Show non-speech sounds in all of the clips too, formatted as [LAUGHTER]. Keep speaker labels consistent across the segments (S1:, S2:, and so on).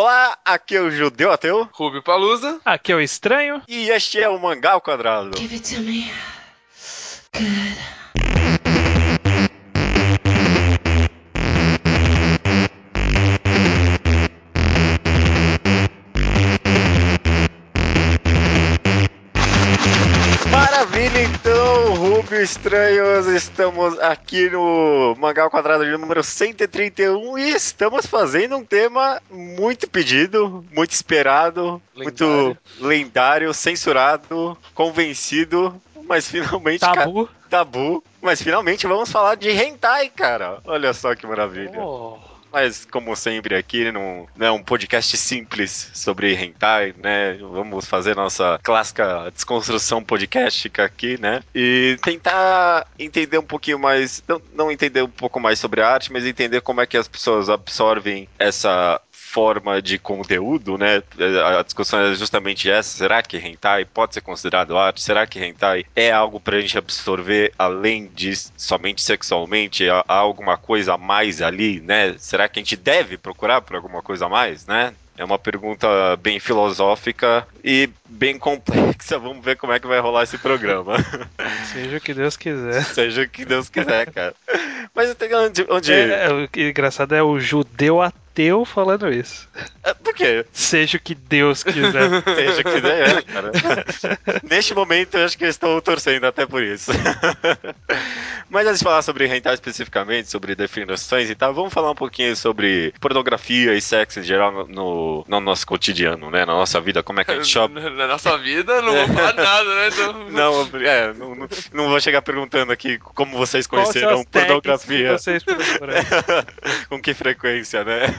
S1: Olá, aqui é o Judeu Ateu.
S2: Rubio Palusa.
S3: Aqui é o Estranho.
S1: E este é o Mangá ao Quadrado.
S4: Give it to me. Good.
S1: Rubio Estranhos, estamos aqui no Mangá ao Quadrado de número 131 e estamos fazendo um tema muito pedido, muito esperado, muito
S2: Lendário.
S1: lendário, censurado, convencido, mas finalmente... ca-
S3: Tabu.
S1: Tabu. Mas finalmente vamos falar de hentai, cara. Olha só que maravilha.
S3: Oh.
S1: Mas, como sempre, aqui não, é um podcast simples sobre hentai, né? Vamos fazer nossa clássica desconstrução podcastica aqui, né? E tentar entender um pouquinho mais, não, não entender um pouco mais sobre a arte, mas entender como é que as pessoas absorvem essa forma de conteúdo, né? A discussão é justamente essa. Será que hentai pode ser considerado arte? Será que hentai é algo pra gente absorver além de somente sexualmente? Há alguma coisa a mais ali, né? Será que a gente deve procurar por alguma coisa a mais, né? É uma pergunta bem filosófica e bem complexa. Vamos ver como é que vai rolar esse programa. [LAUGHS]
S3: Seja o que Deus quiser.
S1: Seja o que Deus quiser, cara. Mas tem onde. onde...
S3: É, é, o que engraçado é o judeu ateu falando isso.
S1: É, Por quê?
S3: Seja o que Deus quiser. [LAUGHS]
S1: Seja que der, cara. Neste momento, eu acho que eu estou torcendo até por isso. [LAUGHS] Mas antes de falar sobre hentai especificamente, sobre definições e tal, vamos falar um pouquinho sobre pornografia e sexo em geral no, no, no nosso cotidiano, né? Na nossa vida, como é que a gente shop...
S2: Na nossa vida, não vou falar [LAUGHS] nada, né? Então,
S1: Não, é, não, não, não vou chegar perguntando aqui como vocês conheceram pornografia.
S3: que vocês?
S1: Com que frequência, né?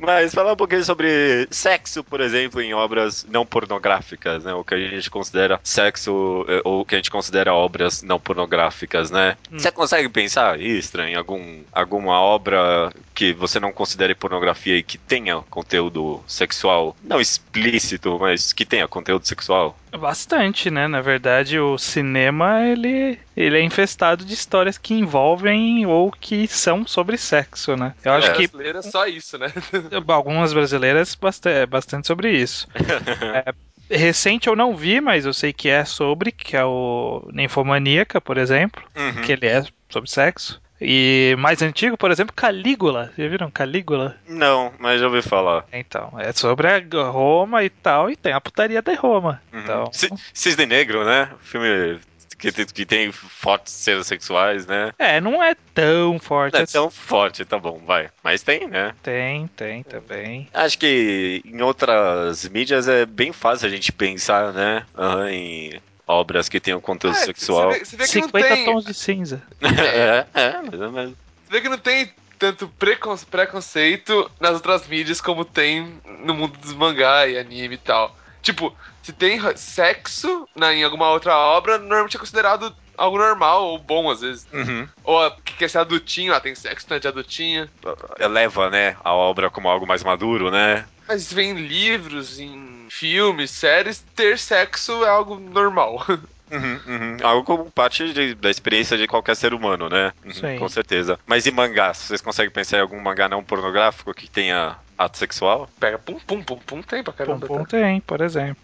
S1: Mas falar um pouquinho sobre sexo, por exemplo, em obras não pornográficas, né? O que a gente considera sexo, eh, ou o que a gente considera obras não pornográficas, né? Você consegue pensar, Istra, em algum, alguma obra que você não considere pornografia e que tenha conteúdo sexual, não explícito, mas que tenha conteúdo sexual?
S3: Bastante, né? Na verdade, o cinema ele, ele é infestado de histórias que envolvem ou que são sobre sexo, né? Eu acho
S1: É.
S3: que
S2: brasileira é só isso, né? [LAUGHS]
S3: algumas brasileiras bastante, é bastante sobre isso. [LAUGHS] É, recente eu não vi, mas eu sei que é sobre, que é o Ninfomaníaca, por exemplo,
S1: Uhum.
S3: que ele é sobre sexo. E mais antigo, por exemplo, Calígula. Já viram Calígula?
S1: Não, mas já ouvi falar.
S3: Então, é sobre a Roma e tal, e tem a putaria de Roma.
S1: Uhum.
S3: Então,
S1: Ci- Cisne Negro, né? Filme que, tem- que tem fortes cenas sexuais, né?
S3: é, não é tão forte
S1: Não é
S3: assim.
S1: tão forte, tá bom, vai. Mas tem, né?
S3: Tem, tem também.
S1: Acho que em outras mídias é bem fácil a gente pensar, né? aham, em obras que tenham conteúdo
S2: É,
S1: sexual.
S2: Você vê, você vê que não
S3: 50
S2: tem.
S3: tons de cinza. [LAUGHS]
S1: é, é, mais ou menos.
S2: Você vê que não tem tanto precon- preconceito nas outras mídias como tem no mundo dos mangá e anime e tal. Tipo, se tem sexo na, em alguma outra obra, normalmente é considerado algo normal ou bom às vezes.
S1: Uhum.
S2: Ou a- que quer ser adultinho, ah, tem sexo, não é de adultinha.
S1: Eleva, né, a obra como algo mais maduro, né?
S2: Mas se vê em livros, em filmes, séries, ter sexo é algo normal. [LAUGHS]
S1: Uhum, uhum. Algo como parte de- da experiência de qualquer ser humano, né? Uhum,
S3: Sim.
S1: com certeza. Mas e mangás? Vocês conseguem pensar em algum mangá não pornográfico que tenha ato sexual?
S2: Pega pum pum pum pum, tem pra
S3: Pum
S2: caramba.
S3: Pum
S2: tá?
S3: tem, por exemplo.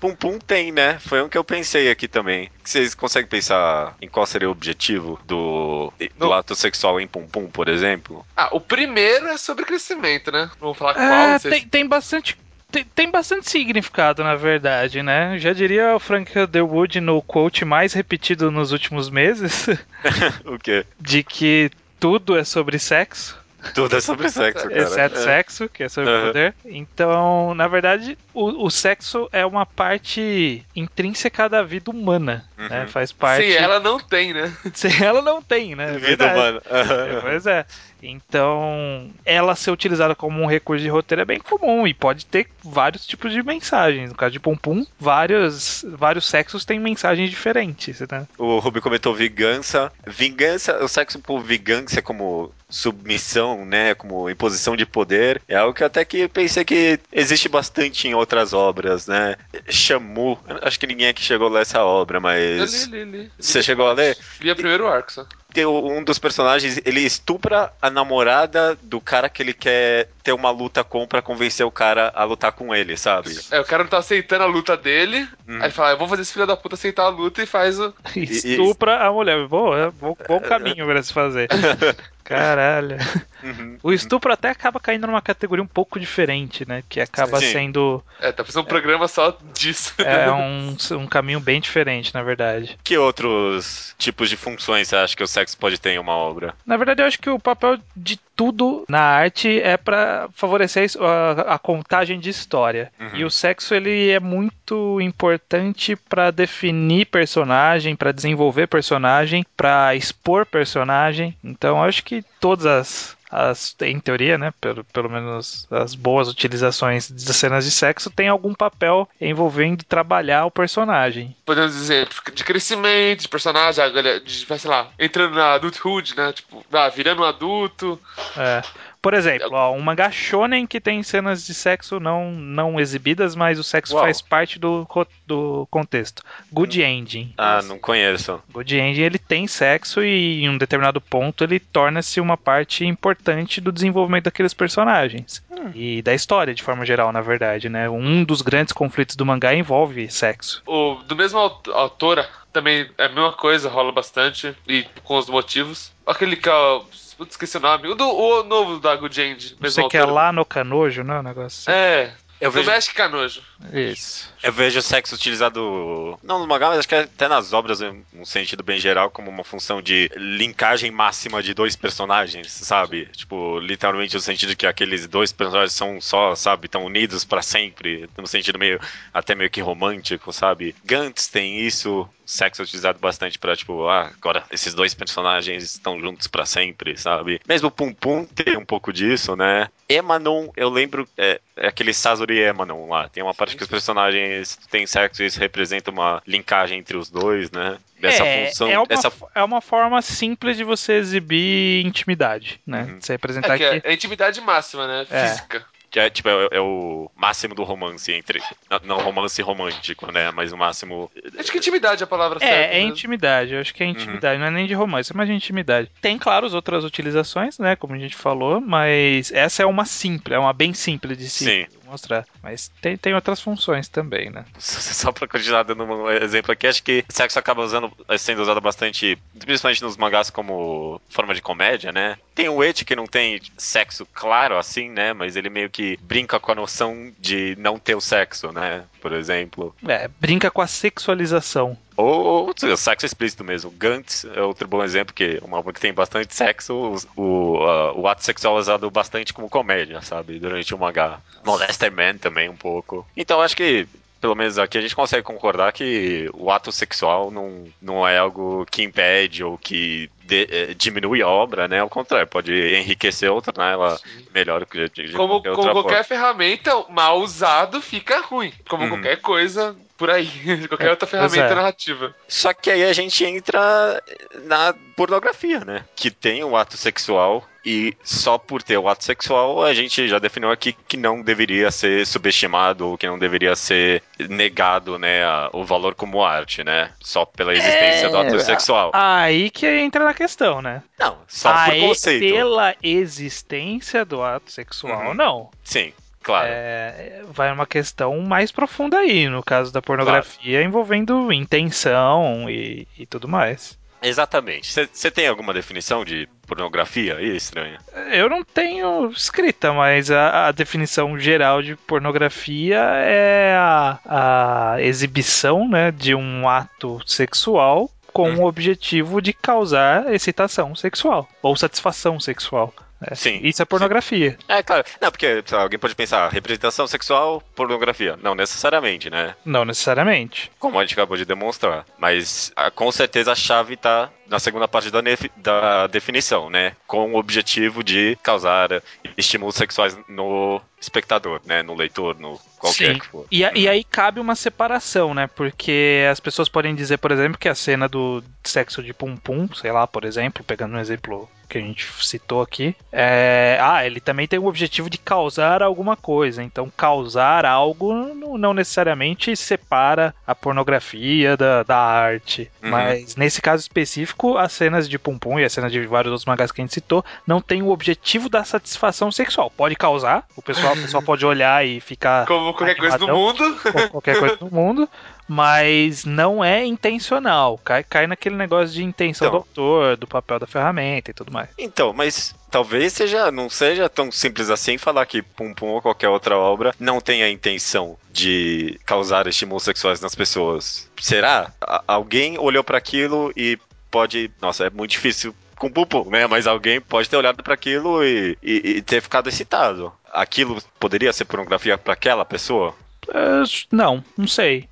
S1: Pum Pum tem, né? Foi um que eu pensei aqui também. Vocês conseguem pensar em qual seria o objetivo do, do
S2: Não.
S1: ato sexual em Pum Pum, por exemplo?
S2: Ah, o primeiro é sobre crescimento, né? Não vou falar qual,
S3: É,
S2: não sei
S3: tem, tem bastante. Tem, tem bastante significado, na verdade, né? Já diria o Frank Underwood no quote mais repetido nos últimos meses, [LAUGHS] [LAUGHS]
S1: o quê?
S3: de que tudo é sobre sexo,
S1: Tudo é sobre [LAUGHS] sexo, cara.
S3: exceto
S1: É.
S3: sexo, que é sobre
S1: Aham.
S3: poder. Então, na verdade, o, o sexo é uma parte intrínseca da vida humana, né?
S1: Uhum.
S3: Faz parte.
S2: Se ela não tem, né? [LAUGHS]
S3: Se ela não tem, né? É
S1: Vida humana.
S3: É, Pois é. Então, ela ser utilizada como um recurso de roteiro é bem comum e pode ter vários tipos de mensagens. No caso de Pum Pum, vários, vários sexos têm mensagens diferentes, né?
S1: O Ruby comentou vingança. Vingança, o sexo por vingança como submissão, né, como imposição de poder, é algo que até que pensei que existe bastante em outras obras, né? Shamu, acho que ninguém aqui chegou a ler essa obra,
S2: Eu
S1: mas
S2: li, li, li.
S1: você chegou a ler?
S2: Li o primeiro arco só.
S1: um dos personagens, ele estupra a namorada do cara que ele quer ter uma luta com pra convencer o cara a lutar com ele, sabe?
S2: É, o cara não tá aceitando a luta dele.
S1: Hum.
S2: Aí ele fala, eu vou fazer esse filho da puta aceitar a luta e faz o. [LAUGHS]
S3: Estupra a mulher. Boa, bom, bom [LAUGHS] caminho pra se fazer. [LAUGHS] Caralho.
S1: Uhum.
S3: O estupro até acaba caindo numa categoria um pouco diferente, né? Que acaba
S1: Sim.
S3: sendo
S2: É, tá fazendo um programa só disso.
S3: é, um, um caminho bem diferente, na verdade.
S1: Que outros tipos de funções você acha que o sexo pode ter em uma obra?
S3: Na verdade, eu acho que o papel de tudo na arte é pra favorecer a, a contagem de história.
S1: Uhum.
S3: E o sexo ele é muito importante pra definir personagem, pra desenvolver personagem, pra expor personagem. Então, eu acho que todas as as, em teoria, né, pelo, pelo menos as boas utilizações das cenas de sexo tem algum papel envolvendo trabalhar o personagem.
S2: Podemos dizer, de crescimento, de personagem, de, sei lá, entrando na adulthood, né? Tipo, ah, virando um adulto.
S3: É. Por exemplo, ó, um mangá shonen que tem cenas de sexo não, não exibidas, mas o sexo
S1: Uau.
S3: faz parte do, do contexto. Good Ending.
S1: Ah, não conheço.
S3: Good Ending ele tem sexo e em um determinado ponto ele torna-se uma parte importante do desenvolvimento daqueles personagens. E da história, de forma geral, na verdade, né? Um dos grandes conflitos do mangá envolve sexo.
S2: O, do mesmo aut- autora, também é a mesma coisa, rola bastante. E com os motivos. Aquele que é. O- Putz, esqueci o nome. O, do, o novo da Good End.
S3: Você quer
S2: autora.
S3: lá no canojo, não? O negócio assim.
S2: É.
S1: Eu vejo,
S2: México Canojo.
S3: Isso.
S1: eu vejo sexo utilizado, não no mangá, mas acho que até nas obras, em um sentido bem geral, como uma função de linkagem máxima de dois personagens, sabe? Tipo, literalmente no sentido de que aqueles dois personagens são só, sabe, estão unidos pra sempre, no sentido meio, até meio que romântico, sabe? Gantz tem isso, sexo é utilizado bastante pra, tipo, ah, agora esses dois personagens estão juntos pra sempre, sabe? Mesmo Pum Pum tem um pouco disso, né? Emanon, eu lembro, é, é aquele Sazori Emanon lá. Tem uma parte que os personagens têm sexo e isso representa uma linkagem entre os dois, né? Dessa
S3: é,
S1: função.
S3: é, uma,
S1: essa...
S3: é uma forma simples de você exibir intimidade, né?
S1: Uhum.
S3: Você representar
S2: É, que
S3: que
S2: é, é intimidade máxima, né?
S3: É.
S2: Física.
S1: Que é, tipo, é, é o máximo do romance entre. Não, romance romântico, né? Mas o máximo.
S2: Acho que intimidade é a palavra certa.
S3: É, é
S2: mesmo.
S3: intimidade. Eu acho que é intimidade. Não é nem de romance, mas de intimidade. Tem, claro, as outras utilizações, né? Como a gente falou, mas essa é uma simples, é uma bem simples de se
S1: Sim.
S3: Mostrar. Mas tem, tem outras funções também, né? [LAUGHS]
S1: Só pra continuar dando um exemplo aqui, acho que sexo acaba usando, sendo usado bastante, principalmente nos mangás como forma de comédia, né? Tem o Eti que não tem sexo claro assim, né? Mas ele meio que brinca com a noção de não ter o sexo, né? Por exemplo.
S3: É, brinca com a sexualização.
S1: Ou, ou sexo explícito mesmo. Gantz é outro bom exemplo, que uma obra que tem bastante sexo, o, o, ah, o ato sexual é usado bastante como comédia, sabe? Durante o mangá. Molester Man também um pouco. Então acho que, pelo menos aqui, a gente consegue concordar que o ato sexual não, não é algo que impede ou que de- eh, diminui a obra, né? Ao contrário, pode enriquecer outra, né? Ela melhora de, de de
S2: Como,
S1: qualquer
S2: como qualquer ferramenta, mal usado fica ruim. Como
S1: Uhum.
S2: qualquer coisa por aí. [LAUGHS] qualquer outra
S3: pois
S2: ferramenta
S3: é.
S2: narrativa.
S1: Só que aí a gente entra na pornografia, né? Que tem o ato sexual e só por ter o ato sexual a gente já definiu aqui que não deveria ser subestimado ou que não deveria ser negado, né, a- o valor como arte, né? Só pela existência do ato sexual.
S3: Aí que entra na questão, né?
S1: Não, só por
S3: Aí,
S1: conceito.
S3: pela existência do ato sexual,
S1: Uhum.
S3: não.
S1: Sim, claro.
S3: É, vai uma questão mais profunda aí, no caso da pornografia, envolvendo intenção e, e tudo mais.
S1: Exatamente. Você tem alguma definição de pornografia aí, estranha?
S3: Eu não tenho escrita, mas a, a definição geral de pornografia é a, a exibição né, de um ato sexual com
S1: Uhum.
S3: o objetivo de causar excitação sexual ou satisfação sexual. Né?
S1: Sim,
S3: Isso é pornografia.
S1: É, claro. Não, porque alguém pode pensar, representação sexual, pornografia. Não necessariamente, né?
S3: Não necessariamente.
S1: como a gente acabou de demonstrar. Mas ah, com certeza a chave está na segunda parte da, da definição, né? Com o objetivo de causar estímulos sexuais no espectador, né? No leitor, no qualquer
S3: Sim.
S1: que for.
S3: E, a- e aí cabe uma separação, né? Porque as pessoas podem dizer, por exemplo, que a cena do sexo de pum-pum, sei lá, por exemplo, pegando um exemplo que a gente citou aqui. É, ah, ele também tem o objetivo de causar alguma coisa. Então, causar algo não, necessariamente separa a pornografia da, da arte.
S1: Uhum.
S3: Mas nesse caso específico, as cenas de Pum Pum e as cenas de vários outros mangás que a gente citou não tem o objetivo da satisfação sexual. Pode causar, o pessoal, o pessoal [LAUGHS] pode olhar e ficar.
S2: Como qualquer coisa do
S3: animadão,
S2: mundo.
S3: como qualquer coisa do mundo, mas não é intencional. Cai, cai naquele negócio de intenção
S1: Então.
S3: do autor, do papel da ferramenta e tudo mais.
S1: Então, mas talvez seja, não seja tão simples assim falar que Pum Pum ou qualquer outra obra não tem a intenção de causar estímulos sexuais nas pessoas. Será? A- alguém olhou pra aquilo e pode. Nossa, é muito difícil com Pum Pum, né? Mas alguém pode ter olhado pra aquilo e, e- e ter ficado excitado. Aquilo poderia ser pornografia pra aquela pessoa?
S3: É, não, não sei.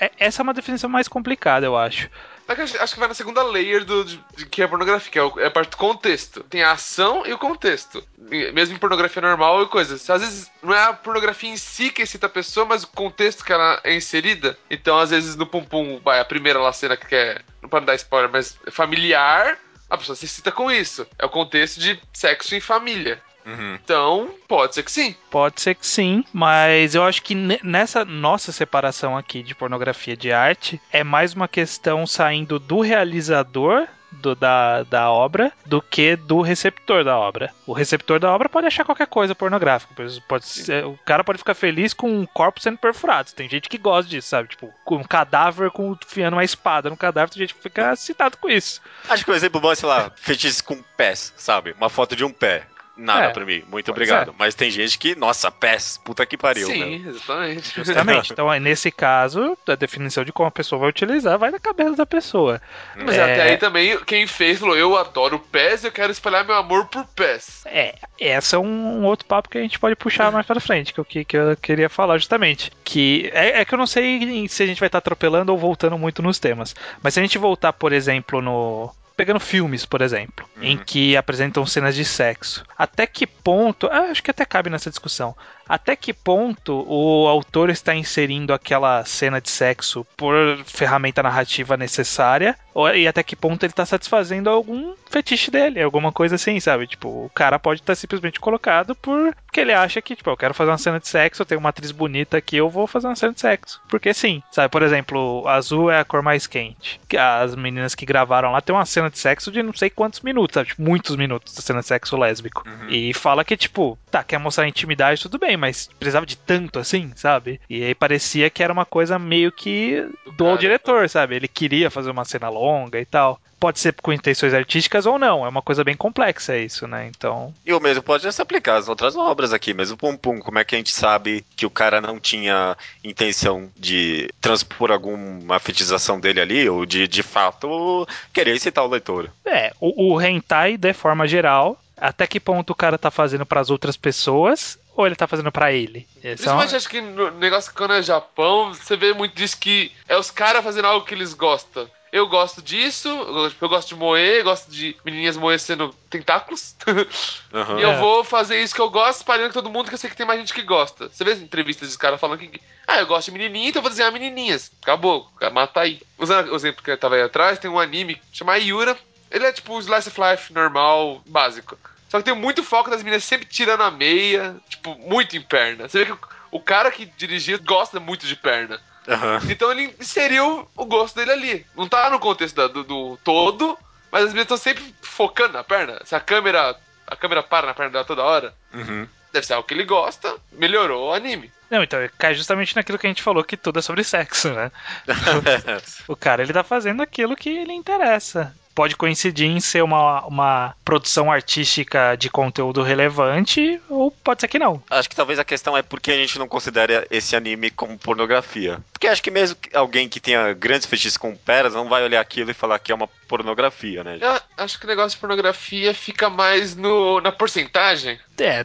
S3: É- Essa é uma definição mais complicada, eu acho.
S2: Acho, que vai na segunda layer do, de, de que é pornografia, que é, é a parte do contexto. Tem a ação e o contexto. Mesmo em pornografia normal e coisas. Às vezes não é a pornografia em si que excita a pessoa, mas o contexto que ela é inserida. Então, às vezes no Pum Pum, vai, a primeira lá cena que é. Não para dar spoiler, mas familiar, a pessoa se excita com isso. É o contexto de sexo em família.
S1: Uhum.
S2: Então, pode ser que sim.
S3: Pode ser que sim, mas eu acho que ne- nessa nossa separação aqui de pornografia de arte é mais uma questão saindo do realizador do- da, da obra do que do receptor da obra. O receptor da obra pode achar qualquer coisa pornográfica. Pode- ser- o cara pode ficar feliz com um corpo sendo perfurado. Tem gente que gosta disso, sabe? Tipo, com um cadáver com fiando uma espada no cadáver, tem gente que fica excitado com isso.
S1: Acho que o exemplo bom é, sei lá, fetiches com pés, sabe? Uma foto de um pé. Nada
S3: É,
S1: pra mim, muito
S3: pode
S1: obrigado. Mas tem gente que, nossa, pés, puta que pariu, meu.
S2: sim, exatamente.
S3: Justamente. então, aí, nesse caso, a definição de como a pessoa vai utilizar vai na cabeça da pessoa.
S2: Mas
S3: É.
S2: até aí também, quem fez falou: Eu adoro pés, eu quero espalhar meu amor por pés.
S3: É, esse é um, um outro papo que a gente pode puxar mais pra frente, que, eu- que, que eu queria falar justamente. Que é, é que eu não sei se a gente vai estar atropelando ou voltando muito nos temas. Mas se a gente voltar, por exemplo, no. Pegando filmes, por exemplo, em que apresentam cenas de sexo. Até que ponto. ah, acho que até cabe nessa discussão. Até que ponto o autor está inserindo aquela cena de sexo por ferramenta narrativa necessária? E até que ponto ele está satisfazendo algum fetiche dele, alguma coisa assim, sabe? Tipo, o cara pode estar simplesmente colocado por porque ele acha que, tipo, eu quero fazer uma cena de sexo, eu tenho uma atriz bonita aqui, eu vou fazer uma cena de sexo. Porque sim, sabe? Por exemplo, azul é a cor mais quente. Que As meninas que gravaram lá tem uma cena de sexo de não sei quantos minutos, sabe? Tipo, muitos minutos da cena de sexo lésbico. E fala que, tipo, tá, quer mostrar intimidade, tudo bem, mas precisava de tanto assim, sabe? E aí parecia que era uma coisa meio que do
S2: cara.
S3: diretor, sabe? Ele queria fazer uma cena longa e tal. Pode ser com intenções artísticas ou não, é uma coisa bem complexa isso, né? Então,
S1: E o mesmo pode se aplicar às outras obras aqui, mas o Pum Pum, como é que a gente sabe que o cara não tinha intenção de transpor alguma fetichização dele ali, ou de, de fato, querer excitar o leitor?
S3: é, o, o hentai, de forma geral, até que ponto o cara tá fazendo pras outras pessoas ou ele tá fazendo pra ele? É um-
S2: Principalmente acho que no negócio que quando é Japão, você vê muito disso que é os caras fazendo algo que eles gostam. Eu gosto disso, eu gosto- de moer, eu gosto de menininhas moer sendo tentáculos. [LAUGHS]
S1: Aham.
S2: E eu
S3: É.
S2: vou fazer isso que eu gosto, espalhando com todo mundo, que eu sei que tem mais gente que gosta. Você vê as entrevistas dos caras falando que. Ah, eu gosto de menininha, então eu vou desenhar menininhas. Acabou, mata aí. Usando o exemplo que eu tava aí atrás, tem um anime chamado Yura. Ele é tipo um slice of life normal, básico. Só que tem muito foco das meninas sempre tirando a meia, tipo, muito em perna. Você vê que o, o cara que dirigia gosta muito de perna.
S1: Aham.
S2: Então ele inseriu o gosto dele ali. Não tá no contexto da- do, do todo, mas as meninas estão sempre focando na perna. Se a câmera. A câmera para na perna dela toda hora,
S1: Uhum.
S2: deve ser algo que ele gosta, melhorou o anime.
S3: Não, então, cai justamente naquilo que a gente falou que tudo é sobre sexo, né? [LAUGHS] O cara, ele tá fazendo aquilo que ele interessa. Pode coincidir em ser uma, uma produção artística de conteúdo relevante, ou pode ser que não.
S1: Acho que talvez a questão é porque a gente não considera esse anime como pornografia. Porque acho que mesmo que alguém que tenha grandes fetiches com peras não vai olhar aquilo e falar que é uma pornografia, né?
S2: Eu acho que o negócio de pornografia fica mais no, na porcentagem.
S3: É,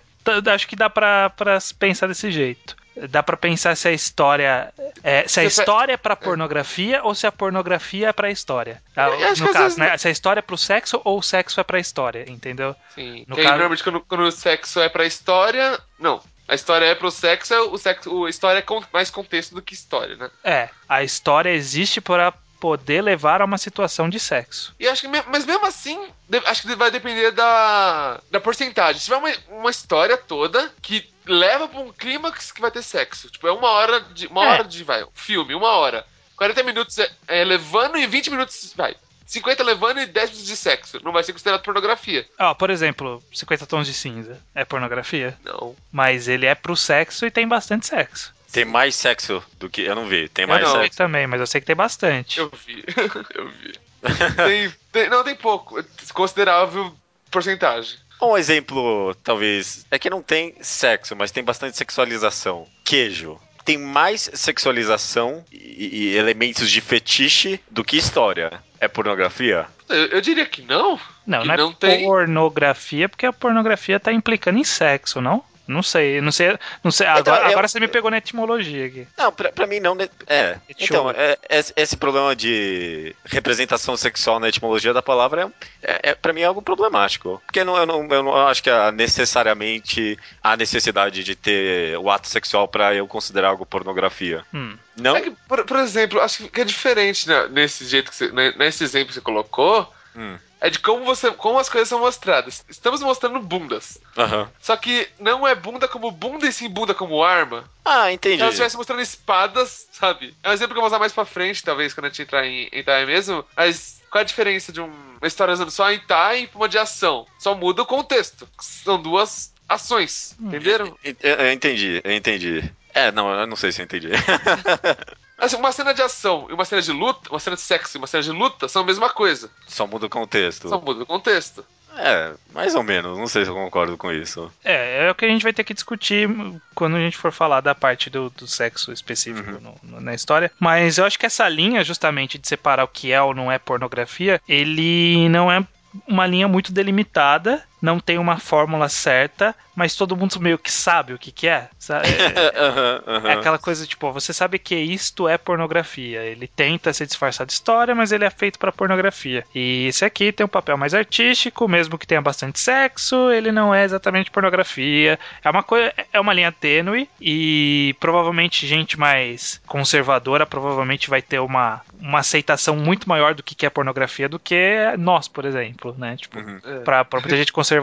S3: acho que dá pra, pra pensar desse jeito. Dá pra pensar se a história. é, se a
S2: Você
S3: história é pra pornografia ou se a pornografia é pra história. Ah, no caso, né? Se a história é pro sexo ou o sexo é pra história, entendeu?
S2: Sim.
S3: No
S2: aí,
S3: caso-
S2: normalmente quando, quando o sexo é pra história. Não. A história é pro sexo, o sexo. A história é com- mais contexto do que história, né?
S3: É, a história existe para poder levar a uma situação de sexo.
S2: E acho que, mas mesmo assim, acho que vai depender da, da porcentagem. Se tiver uma, uma história toda que leva pra um clímax que vai ter sexo. Tipo, é uma hora de. Uma
S3: É.
S2: hora de. Vai, filme, uma hora. 40 minutos é, é levando e 20 minutos. Vai. 50 levando e 10 minutos de sexo. Não vai ser considerado pornografia.
S3: Ó, por exemplo, 50 tons de cinza é pornografia,
S2: Não.
S3: mas ele é pro sexo e tem bastante sexo.
S1: Tem mais sexo do que. Eu não vi. Tem
S3: Eu
S1: mais
S3: não sei
S1: sexo.
S3: também, mas eu sei que tem bastante.
S2: Eu vi. [LAUGHS] eu vi. [LAUGHS] Tem, tem- não, tem pouco. Considerável porcentagem.
S1: Um exemplo, talvez. É que não tem sexo, mas tem bastante sexualização. Queijo. Tem mais sexualização e, e elementos de fetiche do que história. É pornografia?
S2: Eu, eu diria que não.
S3: Não,
S2: que
S3: não é
S2: não tem.
S3: pornografia, porque a pornografia tá implicando em sexo, não? Não sei, não sei, não sei. Agora,
S1: eu-
S3: agora você me pegou na etimologia aqui.
S1: Não, pra, pra mim não. né? É. Então,
S3: eu-
S1: é- esse, problema de representação sexual na etimologia da palavra é, é, é para mim é algo problemático. Porque não, eu, não, eu não acho que há necessariamente há necessidade de ter o ato sexual pra eu considerar algo pornografia.
S3: Hum.
S1: Não?
S2: É que, por, por exemplo, acho que é diferente né, nesse jeito que você, né, nesse exemplo que você colocou.
S1: Hum.
S2: É de como você, como as coisas são mostradas. Estamos mostrando bundas.
S1: Aham.
S2: Só que não é bunda como bunda e sim bunda como arma.
S1: Ah, entendi.
S2: Se ela estivesse mostrando espadas, sabe? É um exemplo que eu vou usar mais pra frente, talvez, quando a gente entrar em hentai mesmo. Mas qual é a diferença de um- uma história usando só hentai pra uma de ação? Só muda o contexto. São duas ações, entenderam?
S1: Eu, eu entendi, eu entendi. É, não, eu não sei se eu entendi. [LAUGHS]
S2: Assim, uma cena de ação e uma cena de luta, uma cena de sexo e uma cena de luta são a mesma coisa.
S1: Só muda o contexto.
S2: Só muda o contexto.
S1: É, mais ou menos. Não sei se eu concordo com isso.
S3: É, é o que a gente vai ter que discutir quando a gente for falar da parte do, do sexo específico no- no- na história. Mas eu acho que essa linha, justamente, de separar o que é ou não é pornografia, ele não é uma linha muito delimitada, não tem uma fórmula certa, mas todo mundo meio que sabe o que, que é. sabe? [LAUGHS] É,
S1: Aham, aham.
S3: é aquela coisa tipo, você sabe que isto é pornografia. Ele tenta se disfarçar de história, mas ele é feito pra pornografia. E esse aqui tem um papel mais artístico, mesmo que tenha bastante sexo, ele não é exatamente pornografia. É uma coisa, é uma linha tênue e provavelmente gente mais conservadora provavelmente vai ter uma, uma aceitação muito maior do que que é pornografia do que nós, por exemplo, né? Tipo,
S1: Uhum.
S3: Pra, pra muita gente conservadora,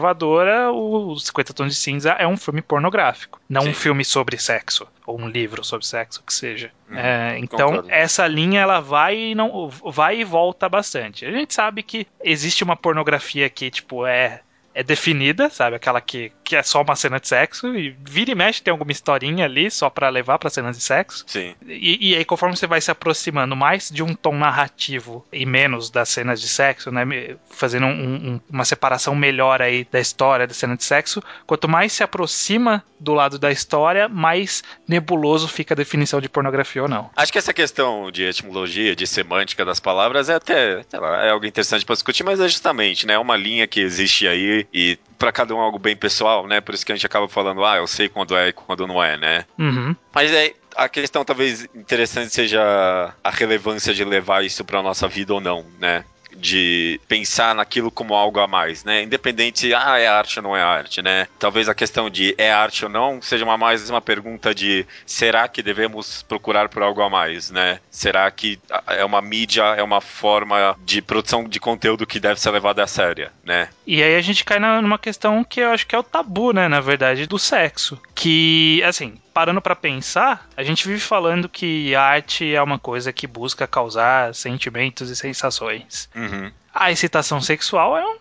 S3: o 50 Tons de Cinza é um filme pornográfico, não
S1: Sim.
S3: um filme sobre sexo, ou um livro sobre sexo, o que seja.
S1: Uhum,
S3: É, então,
S1: concordo.
S3: essa linha ela vai e, não, vai e volta bastante. A gente sabe que existe uma pornografia que, tipo, é. É definida, sabe? Aquela que, que é só uma cena de sexo. E vira e mexe tem alguma historinha ali só pra levar pra cenas de sexo.
S1: Sim.
S3: E, e aí, conforme você vai se aproximando mais de um tom narrativo e menos das cenas de sexo, né? Fazendo um- um- uma separação melhor aí da história da cena de sexo, quanto mais se aproxima do lado da história, mais nebuloso fica a definição de pornografia ou não.
S1: Acho que essa questão de etimologia, de semântica das palavras é até, lá, é algo interessante pra discutir, mas é justamente, né, uma linha que existe aí e pra cada um é algo bem pessoal, né? Por isso que a gente acaba falando, ah, eu sei quando é e quando não é, né?
S3: Uhum.
S1: Mas é a questão talvez interessante seja a relevância de levar isso pra nossa vida ou não, né? De pensar naquilo como algo a mais, né? Independente, ah, é arte ou não é arte, né? Talvez a questão de é arte ou não seja uma mais uma pergunta de será que devemos procurar por algo a mais, né? Será que é uma mídia, é uma forma de produção de conteúdo que deve ser levada a séria, né?
S3: E aí a gente cai numa questão que eu acho que é o tabu, né, na verdade, do sexo. Que, assim, parando pra pensar, a gente vive falando que arte é uma coisa que busca causar sentimentos e sensações.
S1: Uhum.
S3: A excitação sexual é, um-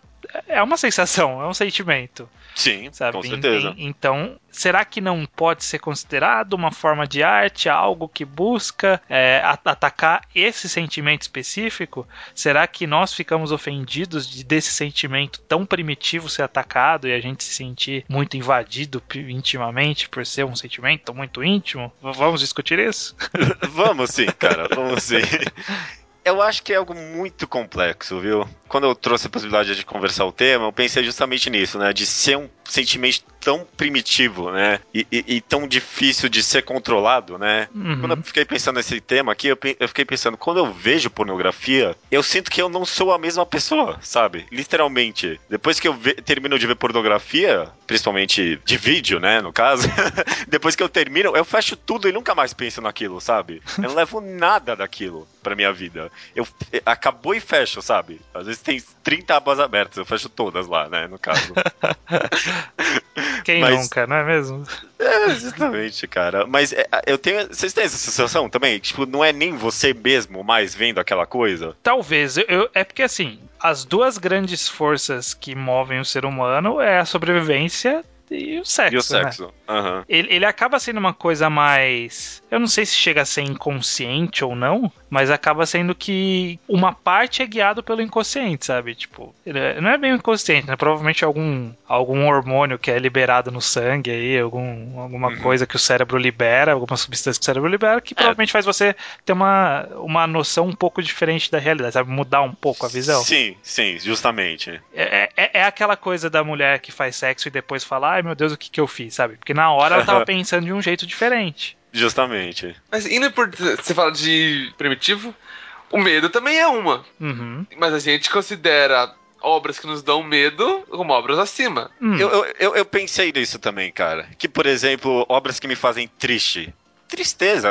S3: é uma sensação, é um sentimento,
S1: Sim,
S3: sabe?
S1: com certeza.
S3: En- Então, será que não pode ser considerado uma forma de arte, algo que busca é, atacar esse sentimento específico? Será que nós ficamos ofendidos de, desse sentimento tão primitivo ser atacado e a gente se sentir muito invadido intimamente por ser um sentimento muito íntimo? Vamos discutir isso? [LAUGHS]
S1: Vamos sim, cara, vamos sim. [LAUGHS] Eu acho que é algo muito complexo, viu? Quando eu trouxe a possibilidade de conversar o tema, eu pensei justamente nisso, né? De ser um sentimento tão primitivo, né? E, e- e tão difícil de ser controlado, né?
S3: Uhum.
S1: Quando eu fiquei pensando nesse tema aqui, eu, eu fiquei pensando, quando eu vejo pornografia, eu sinto que eu não sou a mesma pessoa, sabe? Literalmente. Depois que eu ve- termino de ver pornografia, principalmente de vídeo, né, no caso, [LAUGHS] depois que eu termino, eu fecho tudo e nunca mais penso naquilo, sabe? Eu não levo nada daquilo pra minha vida. Eu eh, acabou e fecho, sabe? Às vezes tem 30 abas abertas, eu fecho todas lá, né, no caso. [LAUGHS]
S3: Quem
S1: Mas-
S3: nunca, não é mesmo?
S1: É, exatamente, cara. Mas é, eu tenho. Vocês têm essa sensação também? Tipo, não é nem você mesmo mais vendo aquela coisa?
S3: Talvez. Eu, eu- é porque assim, as duas grandes forças que movem o ser humano é a sobrevivência e o sexo.
S1: E o
S3: né?
S1: sexo? Aham.
S3: Ele, ele acaba sendo uma coisa mais. Eu não sei se chega a ser inconsciente ou não, mas acaba sendo que uma parte é guiado pelo inconsciente, sabe? Tipo, é- não é bem inconsciente, né? Provavelmente algum, algum hormônio que é liberado no sangue aí, algum, alguma
S1: Uhum.
S3: coisa que o cérebro libera, alguma substância que o cérebro libera, que provavelmente faz você ter uma, uma noção um pouco diferente da realidade, sabe? Mudar um pouco a visão.
S1: Sim, sim, justamente.
S3: É, é, é aquela coisa da mulher que faz sexo e depois fala, ai meu Deus, o que, que eu fiz, sabe? Porque na hora ela tava pensando de um jeito diferente.
S1: Justamente.
S2: Mas indo por. Você fala de primitivo? O medo também é uma.
S3: Uhum.
S2: Mas a gente considera obras que nos dão medo como obras acima.
S3: Hum.
S1: Eu, eu, eu, pensei nisso também, cara. Que, por exemplo, obras que me fazem triste. Tristeza,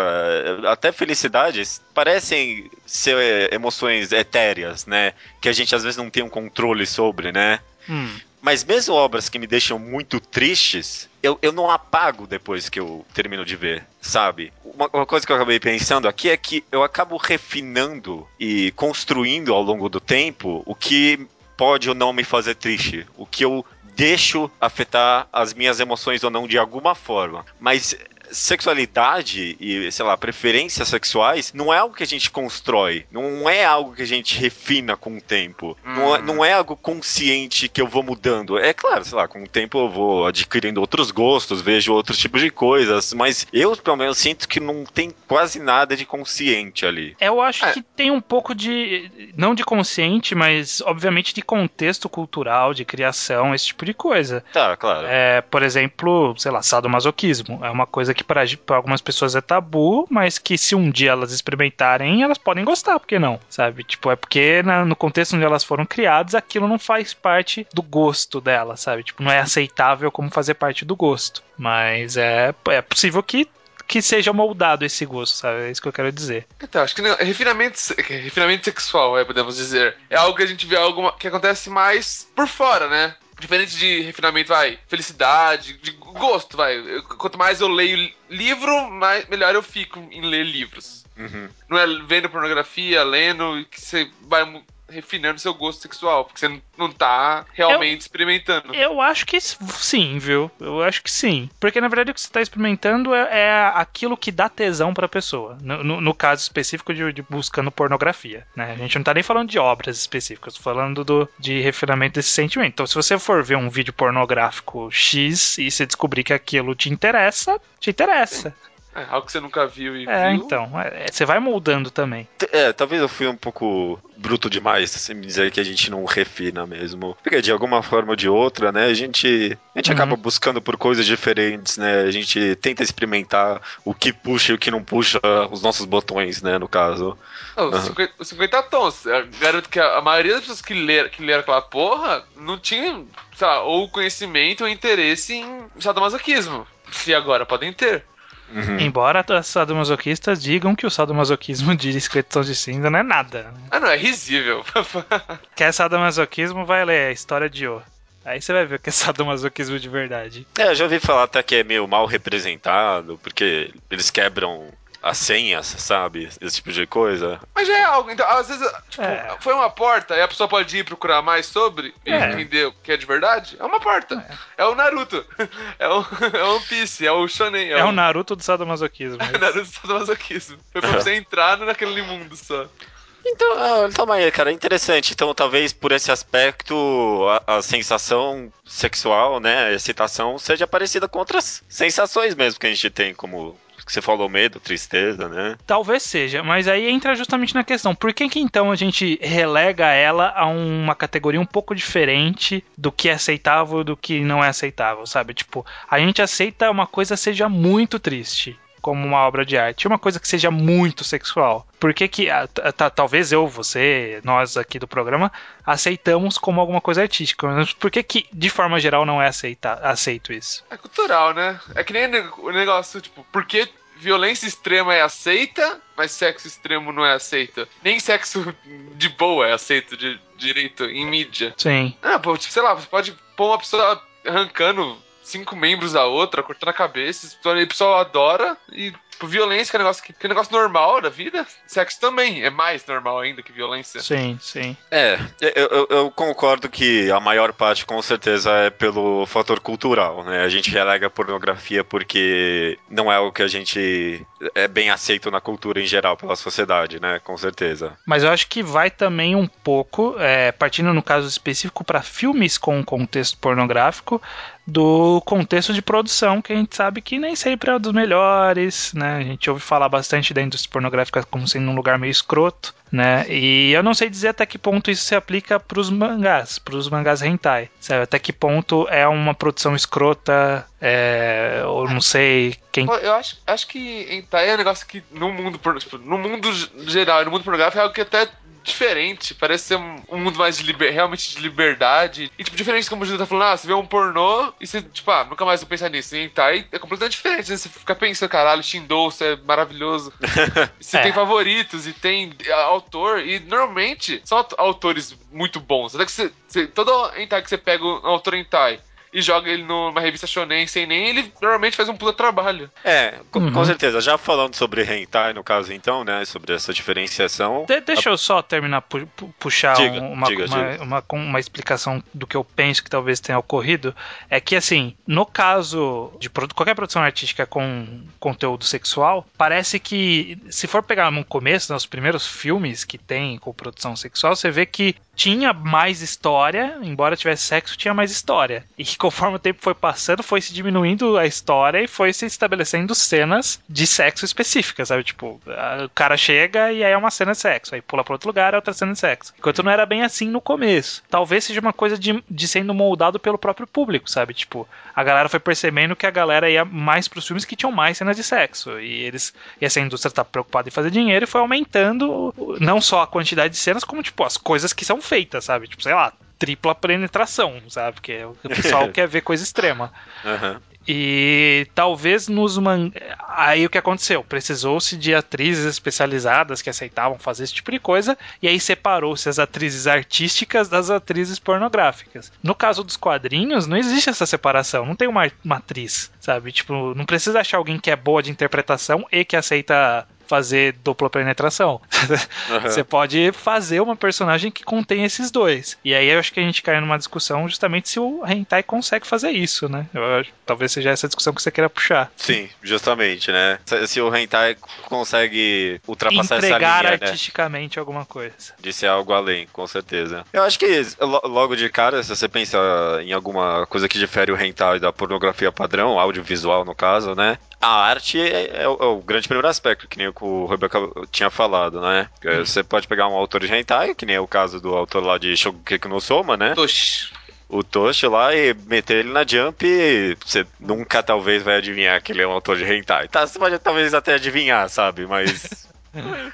S1: até felicidades, parecem ser emoções etéreas, né? Que a gente às vezes não tem um controle sobre, né?
S3: Hum.
S1: Mas mesmo obras que me deixam muito tristes, eu, eu não apago depois que eu termino de ver, sabe? Uma, uma coisa que eu acabei pensando aqui é que eu acabo refinando e construindo ao longo do tempo o que pode ou não me fazer triste, o que eu deixo afetar as minhas emoções ou não de alguma forma. Mas sexualidade e, sei lá, preferências sexuais não é algo que a gente constrói, não é algo que a gente refina com o tempo, não, é,
S2: Hum.
S1: não é algo consciente que eu vou mudando. É claro, sei lá, com o tempo eu vou adquirindo outros gostos, vejo outros tipos de coisas, mas eu, pelo menos, sinto que não tem quase nada de consciente ali.
S3: Eu acho
S2: É.
S3: que tem um pouco de. Não de consciente, mas obviamente de contexto cultural, de criação, esse tipo de coisa.
S1: Tá, claro.
S3: É, por exemplo, sei lá, sadomasoquismo. É uma coisa que para algumas pessoas é tabu, mas que se um dia elas experimentarem, elas podem gostar, por que não? Sabe? Tipo, é porque na- no contexto onde elas foram criadas, aquilo não faz parte do gosto delas, sabe? Tipo, não é aceitável como fazer parte do gosto. Mas é, é possível que, que seja moldado esse gosto, sabe? É isso que eu quero dizer.
S2: Então, acho que não- refinamento, refinamento sexual, é, podemos dizer. É algo que a gente vê algo que acontece mais por fora, né? Diferente de refinamento, vai, felicidade, de gosto, vai. Eu- quanto mais eu leio li- livro, mais, melhor eu fico em ler livros.
S1: Uhum.
S2: Não é vendo pornografia, lendo, que você vai refinando seu gosto sexual, porque você não- tá realmente experimentando.
S3: Eu acho que sim, viu? Eu acho que sim. Porque na verdade o que você tá experimentando é, é aquilo que dá tesão pra pessoa. No, no- no caso específico de, de buscando pornografia. Né? A gente não tá nem falando de obras específicas, tô falando do, de refinamento desse sentimento. Então, se você for ver um vídeo pornográfico X e você descobrir que aquilo te interessa, te interessa.
S2: É, algo que você nunca viu e
S3: É,
S2: viu.
S3: então. é- é, você vai moldando também.
S1: T- É, talvez eu fui um pouco bruto demais, se me dizer que a gente não refina mesmo. Porque de alguma forma ou de outra, né, a gente, a gente
S3: Uhum.
S1: acaba buscando por coisas diferentes, né? A gente tenta experimentar o que puxa e o que não puxa os nossos botões, né, no caso.
S2: Não, os
S1: Aham.
S2: 50, os 50 tons. Eu garanto que a, a maioria das pessoas que leram, que leram aquela porra não tinha, sei lá, ou conhecimento ou interesse em sadomasoquismo. E agora podem ter.
S1: Uhum.
S3: Embora os sadomasoquistas digam que o sadomasoquismo [LAUGHS] de 50 tons de cinza não é nada. né?
S2: Ah, não, é risível. [LAUGHS]
S3: Quer sadomasoquismo, vai ler a história de O. Aí você vai ver o que é [LAUGHS] sadomasoquismo de verdade.
S1: É, eu já ouvi falar até que é meio mal representado, porque eles quebram as senhas, sabe? Esse tipo de coisa.
S2: Mas já é algo. Então, às vezes, tipo,
S3: É.
S2: foi uma porta e a pessoa pode ir procurar mais sobre e
S3: É.
S2: entender o que é de verdade. É uma porta. É, o Naruto. [LAUGHS] É o, é o One Piece. É o Shonen.
S3: É o Naruto do sadomasoquismo. [LAUGHS]
S2: É o Naruto sadomasoquismo. Foi pra você entrar naquele mundo só.
S1: Então, ah, toma aí, cara, é interessante. Então, talvez por esse aspecto, a, a sensação sexual, né, a excitação, seja parecida com outras sensações mesmo que a gente tem, como que você falou, medo, tristeza, né?
S3: Talvez seja, mas aí entra justamente na questão: por que, que então a gente relega ela a uma categoria um pouco diferente do que é aceitável do que não é aceitável, sabe? Tipo, a gente aceita uma coisa seja muito triste como uma obra de arte, uma coisa que seja muito sexual. Por que que, talvez eu, você, nós aqui do programa, aceitamos como alguma coisa artística, mas por que que, de forma geral, não é aceita, aceito isso?
S2: É cultural, né? É que nem o negócio, tipo, por que violência extrema é aceita, mas sexo extremo não é aceito? Nem sexo de boa é aceito de direito em mídia.
S3: Sim.
S2: Ah, pô, tipo, sei lá, você pode pôr uma pessoa arrancando cinco membros da outra, cortando a cabeça, o pessoal adora e tipo, violência que é um negócio, que, que é um negócio normal da vida. Sexo também é mais normal ainda que violência.
S3: Sim, sim.
S1: É, eu, eu- eu concordo que a maior parte com certeza é pelo fator cultural, né? A gente relega a pornografia porque não é o que a gente é bem aceito na cultura em geral, pela sociedade, né? Com certeza.
S3: Mas eu acho que vai também um pouco, é, partindo no caso específico para filmes com contexto pornográfico, do contexto de produção, que a gente sabe que nem sempre é um dos melhores, né? A gente ouve falar bastante da indústria pornográfica como sendo um lugar meio escroto, né? E eu não sei dizer até que ponto isso se aplica para os mangás, para os mangás hentai, sabe? Até que ponto é uma produção escrota, é, ou não sei quem
S2: Eu acho, acho que hentai é um negócio que no mundo, tipo, no mundo geral, no mundo pornográfico é algo que até diferente, parece ser um, um mundo mais de liber, realmente de liberdade. E tipo, diferente como o Júlio tá falando, ah, você vê um pornô e você, tipo, ah, nunca mais vou pensar nisso. E hentai é completamente diferente, né? Você fica pensando, caralho, Shindou, isso é maravilhoso. [LAUGHS] Você
S3: É.
S2: tem favoritos e tem ah, autor, e normalmente são aut- autores muito bons. Até que você, você, todo hentai que você pega um autor hentai e joga ele numa revista shonen sem nem, ele normalmente faz um puta trabalho.
S1: É, com,
S3: Uhum.
S1: com certeza. Já falando sobre hentai, no caso, então, né? Sobre essa diferenciação.
S3: De- deixa eu só terminar pu- pu- puxar
S1: Diga,
S3: um- uma,
S1: diga,
S3: uma,
S1: diga.
S3: uma- com uma explicação do que eu penso que talvez tenha ocorrido. É que assim, no caso de produ- qualquer produção artística com conteúdo sexual, parece que se for pegar no começo, nos primeiros filmes que tem com produção sexual, você vê que tinha mais história, embora tivesse sexo, tinha mais história. E conforme o tempo foi passando, foi se diminuindo a história e foi se estabelecendo cenas de sexo específicas, sabe? Tipo, o cara chega e aí é uma cena de sexo, aí pula pra outro lugar, é outra cena de sexo. Enquanto não era bem assim no começo. Talvez seja uma coisa de, de sendo moldado pelo próprio público, sabe? Tipo, a galera foi percebendo que a galera ia mais pros filmes que tinham mais cenas de sexo. E eles. E essa indústria tá preocupada em fazer dinheiro e foi aumentando não só a quantidade de cenas, como, tipo, as coisas que são feitas, sabe? Tipo, sei lá, tripla penetração, sabe? Porque o pessoal [LAUGHS] quer ver coisa extrema.
S1: Aham.
S3: E talvez nos man... aí o que aconteceu? Precisou-se de atrizes especializadas que aceitavam fazer esse tipo de coisa, e aí separou-se as atrizes artísticas das atrizes pornográficas. No caso dos quadrinhos, não existe essa separação, não tem uma, uma atriz, sabe? Tipo, não precisa achar alguém que é boa de interpretação e que aceita fazer dupla penetração.
S1: Aham.
S3: Você pode fazer uma personagem que contém esses dois. E aí eu acho que a gente cai numa discussão justamente se o hentai consegue fazer isso, né? Eu talvez seja essa discussão que você queira puxar.
S1: Sim, justamente, né? Se, o hentai consegue ultrapassar
S3: Entregar
S1: essa linha, né?
S3: artisticamente alguma coisa.
S1: De ser algo além, com certeza. Eu acho que lo- logo de cara, se você pensa em alguma coisa que difere o hentai da pornografia padrão, audiovisual no caso, né? A arte é, é o, é o grande primeiro aspecto, que nem o que o Rebeca tinha falado, né? É, Você pode pegar um autor de hentai, que nem é o caso do autor lá de Shogeki no Soma, né?
S2: Toshi.
S1: O Toshi lá e meter ele na Jump e você nunca talvez vai adivinhar que ele é um autor de hentai. Tá, você pode talvez até adivinhar, sabe? Mas... É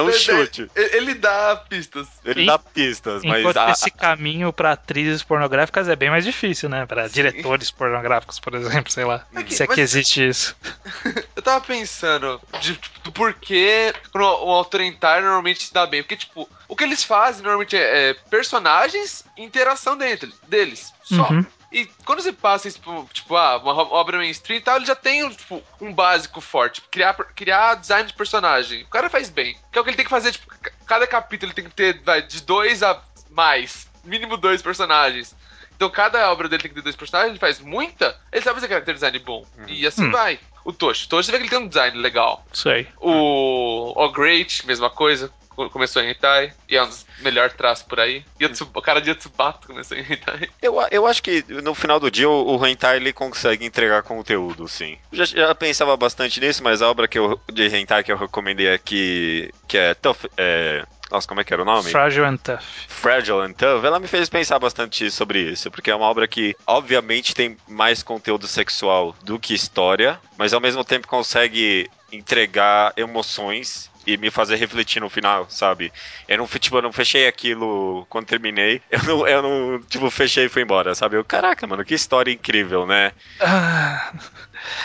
S1: um
S2: ele-
S1: chute.
S2: Ele, ele dá pistas.
S1: Ele
S3: Sim.
S1: dá pistas, mas
S3: Enquanto
S1: a-
S3: esse caminho pra atrizes pornográficas é bem mais difícil, né? Pra diretores pornográficos, por exemplo, sei lá. Se é que existe isso. [LAUGHS]
S2: Eu tava pensando de, do porquê um autor hentai normalmente se dá bem. Porque, tipo, o que eles fazem normalmente é, é personagens e interação dentro deles. Só.
S3: Uhum.
S2: E quando você passa isso, tipo, tipo, ah, uma obra mainstream e tal, ele já tem tipo, um básico forte. Tipo, criar, criar design de personagem. O cara faz bem. Que é o que ele tem que fazer, tipo, ca- cada capítulo ele tem que ter, vai, de dois a mais. Mínimo dois personagens. Então cada obra dele tem que ter dois personagens, ele faz muita, ele sabe fazer character design bom. E assim
S3: Hum.
S2: vai. O Toshi. O Toshi você vê que ele tem um design legal.
S3: Sei.
S2: O O Great, mesma coisa. Co- começou em hentai, e é um dos melhores traços por aí. Yatsu, o cara de Yatsubato começou em hentai. [LAUGHS]
S1: Eu, eu acho que no final do dia o, o Hentai ele consegue entregar conteúdo, sim. Já, já pensava bastante nisso, mas a obra que eu, de Hentai que eu recomendei aqui, que é Tough. É, nossa, como é que era o nome?
S3: Fragile and Tough.
S1: Fragile and Tough, ela me fez pensar bastante sobre isso, porque é uma obra que, obviamente, tem mais conteúdo sexual do que história, mas ao mesmo tempo consegue entregar emoções e me fazer refletir no final, sabe? Eu não, tipo, eu não fechei aquilo quando terminei, eu não, eu não, tipo, fechei e fui embora, sabe? Eu, caraca, mano, que história incrível, né?
S3: Ah,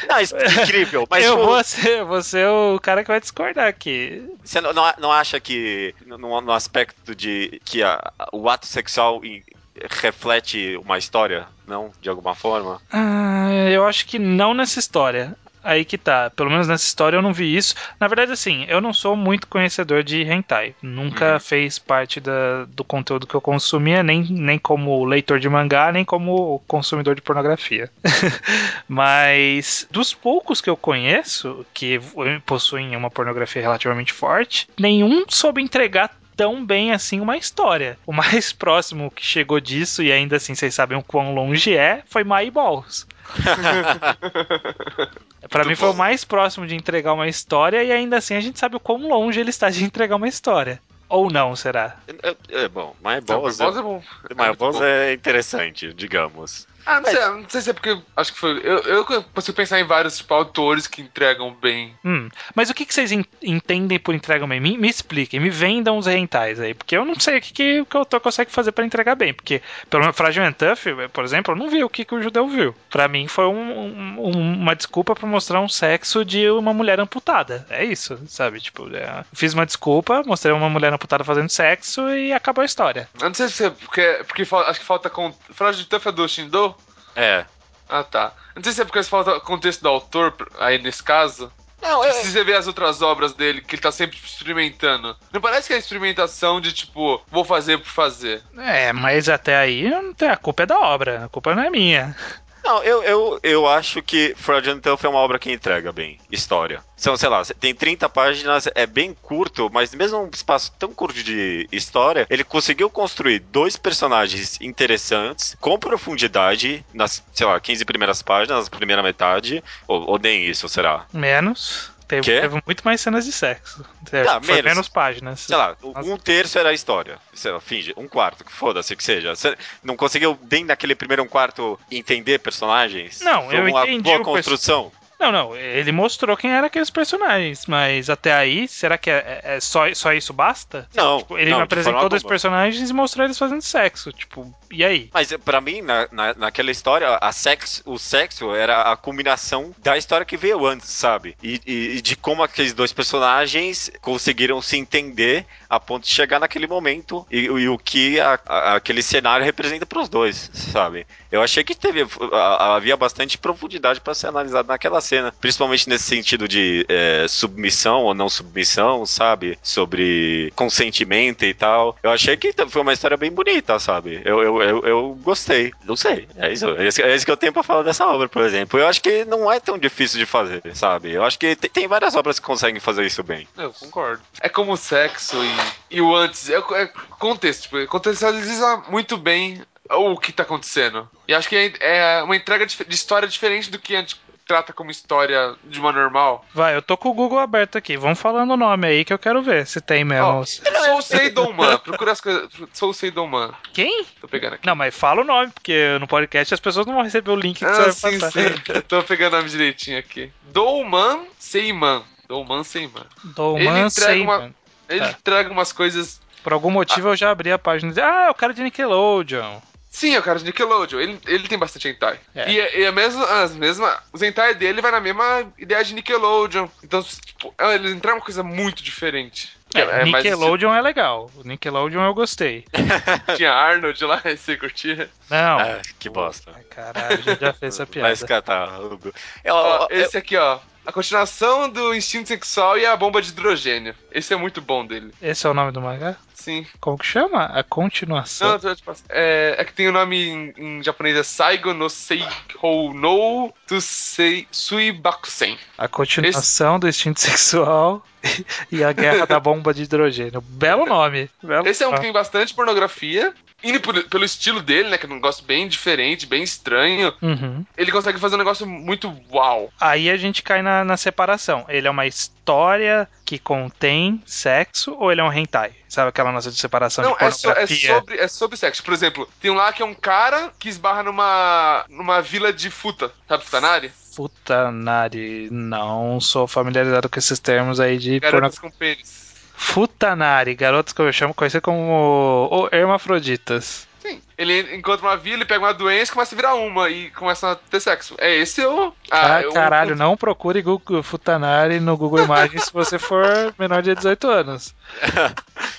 S1: Não, isso é incrível, mas
S3: eu
S1: tipo,
S3: vou ser, vou ser o cara que vai discordar aqui.
S1: você não, não, não acha que, no, no aspecto de que a- o ato sexual em- reflete uma história, não? De alguma forma?
S3: Ah, eu acho que não nessa história. Aí que tá. Pelo menos nessa história eu não vi isso. Na verdade, assim, eu não sou muito conhecedor de hentai. Nunca fez parte da- do conteúdo que eu consumia, nem, nem como leitor de mangá, nem como consumidor de pornografia. [LAUGHS] Mas dos poucos que eu conheço que possuem uma pornografia relativamente forte, nenhum soube entregar tão bem assim uma história. O mais [LAUGHS] próximo que chegou disso, e ainda assim vocês sabem o quão longe é, foi My Balls. [LAUGHS] Pra mim foi o mais próximo de entregar uma história, e ainda assim a gente sabe o quão longe ele está de [LAUGHS] entregar uma história. Ou não, será?
S1: É, é bom, My
S2: Não,
S1: Balls,
S2: Balls é bom.
S1: é,
S2: é
S1: My
S2: muito
S1: Balls
S2: bom.
S1: é interessante, digamos.
S2: Ah, não sei, não sei se é porque. Acho que foi. Eu, eu consigo pensar em vários tipo, autores que entregam bem.
S3: Hum, mas o que, que vocês en- entendem por entrega bem? Me, me expliquem, me vendam os rentais aí, porque eu não sei o que, que, que o autor consegue fazer pra entregar bem, porque pelo menos Fragile and Tough, por exemplo, eu não vi o que, que o judeu viu. Pra mim foi um- um- uma desculpa pra mostrar um sexo de uma mulher amputada. É isso, sabe? Tipo, é, fiz uma desculpa, mostrei uma mulher amputada fazendo sexo e acabou a história.
S2: Eu não sei se é porque. porque acho que falta. Com... Fragile Tough é do Shindo?
S1: É.
S2: Ah, tá. Eu não sei se é porque falta contexto do autor aí nesse caso.
S1: Não,
S2: Se você vê as outras obras dele, que ele tá sempre experimentando. Não parece que é experimentação de tipo, vou fazer por fazer.
S3: É, mas até aí não tem- a culpa é da obra, a culpa não é minha.
S1: Não, eu, eu, eu acho que Fraudulent Tough é uma obra que entrega bem história. São, sei lá, tem 30 páginas, é bem curto, mas mesmo um espaço tão curto de história, ele conseguiu construir dois personagens interessantes, com profundidade, nas, sei lá, 15 primeiras páginas, na primeira metade, ou, ou nem isso, será?
S3: Menos. Teve, teve muito mais cenas de sexo. Teve- foi
S1: menos.
S3: menos páginas.
S1: Sei lá, um terço era a história. Sei lá, finge, um quarto, que foda-se que seja. Você não conseguiu, nem naquele primeiro um quarto, entender personagens?
S3: Não,
S1: Foi
S3: eu
S1: uma
S3: entendi
S1: boa construção.
S3: Não, não, ele mostrou quem eram aqueles personagens, mas até aí, será que é, é só, só isso basta?
S1: Não,
S3: Tipo, ele
S1: não,
S3: apresentou dois personagens e mostrou eles fazendo sexo. Tipo, e aí?
S1: Mas pra mim, na, na- naquela história, a sex, o sexo era a culminação da história que veio antes, sabe? E, e- e de como aqueles dois personagens conseguiram se entender a ponto de chegar naquele momento e, e o que a- a- aquele cenário representa pros dois, sabe? Eu achei que teve havia bastante profundidade pra ser analisado naquela cena, principalmente nesse sentido de é, submissão ou não submissão, sabe? Sobre consentimento e tal. Eu achei que foi uma história bem bonita, sabe? Eu, eu, eu, eu gostei. Não sei. É isso, é, isso, é que eu tenho pra falar dessa obra, por exemplo. Eu acho que não é tão difícil de fazer, sabe? Eu acho que tem, tem várias obras que conseguem fazer isso bem.
S2: Eu concordo. É como o sexo e, e o antes. É, é contexto. Tipo, contextualiza muito bem o que tá acontecendo. E acho que é, é uma entrega de, história diferente do que a gente trata como história de uma normal.
S3: Vai, eu tô com o Google aberto aqui. Vamos falando o nome aí que eu quero ver se tem mesmo.
S2: Ó, Sou Seidoman. Procura as coisas. Sou Seidoman.
S3: Quem?
S2: Tô pegando aqui.
S3: Não, mas fala o nome, porque no podcast as pessoas não vão receber o link que
S2: Ah,
S3: você
S2: sim,
S3: vai passar.
S2: sim. Eu tô pegando o nome direitinho aqui. Douman Seiman. Douman Seiman.
S3: Dolman
S2: Ele entrega
S3: Seiman.
S2: uma- Ele
S3: Tá.
S2: entrega umas coisas.
S3: Por algum motivo eu já abri a página e disse, ah, é o cara de Nickelodeon.
S2: Sim, é o cara de Nickelodeon. Ele, ele tem bastante hentai.
S3: É.
S2: E, e a mesma, as mesmas. Os hentai dele vai na mesma ideia de Nickelodeon. Então, tipo, ele entra uma coisa muito diferente.
S3: É,
S2: mais
S3: Nickelodeon é legal. O Nickelodeon eu gostei. [LAUGHS]
S2: Tinha Arnold lá, [LAUGHS] você curtia.
S3: Não.
S1: Ah, que bosta.
S3: Ai, Caralho, a gente já fez essa
S1: Vai [LAUGHS]
S3: piada.
S1: escatar, Hugo. Eu-
S2: Ó,
S1: eu-
S2: esse aqui, ó. A continuação do instinto sexual e a bomba de hidrogênio. Esse é muito bom dele.
S3: Esse é o nome do mangá?
S2: Sim.
S3: Como que chama? A continuação.
S2: Não, tipo, é, é que tem o nome em, em japonês é Saigo no Seihou no Tusei Suibakusen.
S3: A continuação do instinto sexual [LAUGHS] e a guerra da bomba de hidrogênio. Belo nome. Belo
S2: Esse é um que tem bastante pornografia. Indo por- pelo estilo dele, né? Que é um negócio bem diferente, bem estranho.
S3: Uhum.
S2: Ele consegue fazer um negócio muito uau.
S3: Aí a gente cai na, na separação. Ele é uma história que contém sexo ou ele é um hentai? Sabe aquela nossa de separação
S2: Não,
S3: de
S2: é, so- é
S3: pornografia?
S2: sobre, é sobre sexo. Por exemplo, tem um lá que é um cara que esbarra numa, numa vila de futa. Sabe Futanari?
S3: Futanari. Não sou familiarizado com esses termos aí de pornografia.
S2: Garotas com pênis.
S3: Futanari, garotos que eu chamo conhecido como ou hermafroditas.
S2: Sim. Ele encontra uma vila, ele pega uma doença e começa a virar uma e começa a ter sexo. É esse o.
S3: Ah,
S2: é o-
S3: caralho, não procure Google Futanari no Google Imagens se você for menor de 18 anos. [LAUGHS]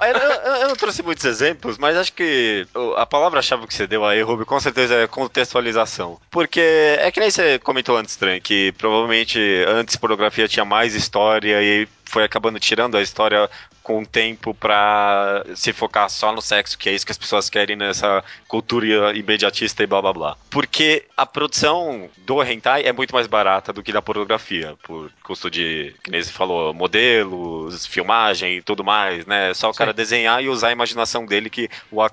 S1: Eu, eu- eu não trouxe muitos exemplos, mas acho que a palavra-chave que você deu aí, Ruby, com certeza é contextualização. Porque é que nem você comentou antes, Tran, que provavelmente antes pornografia tinha mais história e foi acabando tirando a história com o tempo pra se focar só no sexo, que é isso que as pessoas querem nessa cultura imediatista e blá blá blá. Porque a produção do hentai é muito mais barata do que da pornografia, por custo de, que nem você falou, modelos, filmagem e tudo mais, né? Só o cara desenhar e usar a imaginação dele que o a,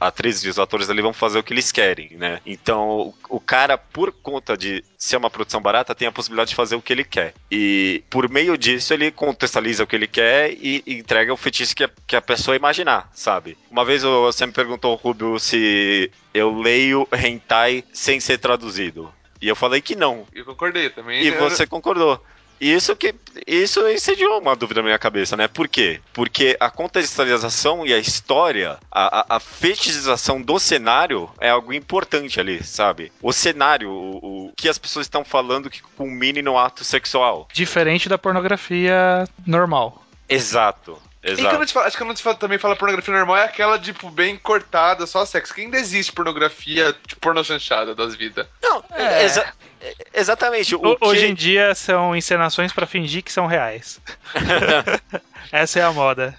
S1: a atriz e os atores ali vão fazer o que eles querem, né? Então, o, o cara, por conta de ser uma produção barata, tem a possibilidade de fazer o que ele quer. E por meio disso, ele contextualiza o que ele quer e, e entrega o fetiche que a, que a pessoa imaginar, sabe? Uma vez o- você me perguntou, Rubio, se eu leio hentai sem ser traduzido. E eu falei que não.
S2: Eu concordei também.
S1: E
S2: Eu-
S1: você concordou. Isso que isso incendiou uma dúvida na minha cabeça, né? Por quê? Porque a contextualização e a história, a, a, a fetichização do cenário é algo importante ali, sabe? O cenário, o, o que as pessoas estão falando que culmine no ato sexual.
S3: Diferente da pornografia normal.
S1: Exato.
S2: E
S1: Exato.
S2: quando a gente fala, acho que quando a gente fala- também fala pornografia normal é aquela, tipo, bem cortada, só sexo. Que ainda existe pornografia, tipo, porno chanchada das vidas.
S1: Não,
S3: É.
S1: exa- exatamente. O
S3: Ho-
S1: que-
S3: Hoje em dia são encenações pra fingir que são reais. [LAUGHS] Essa é a moda.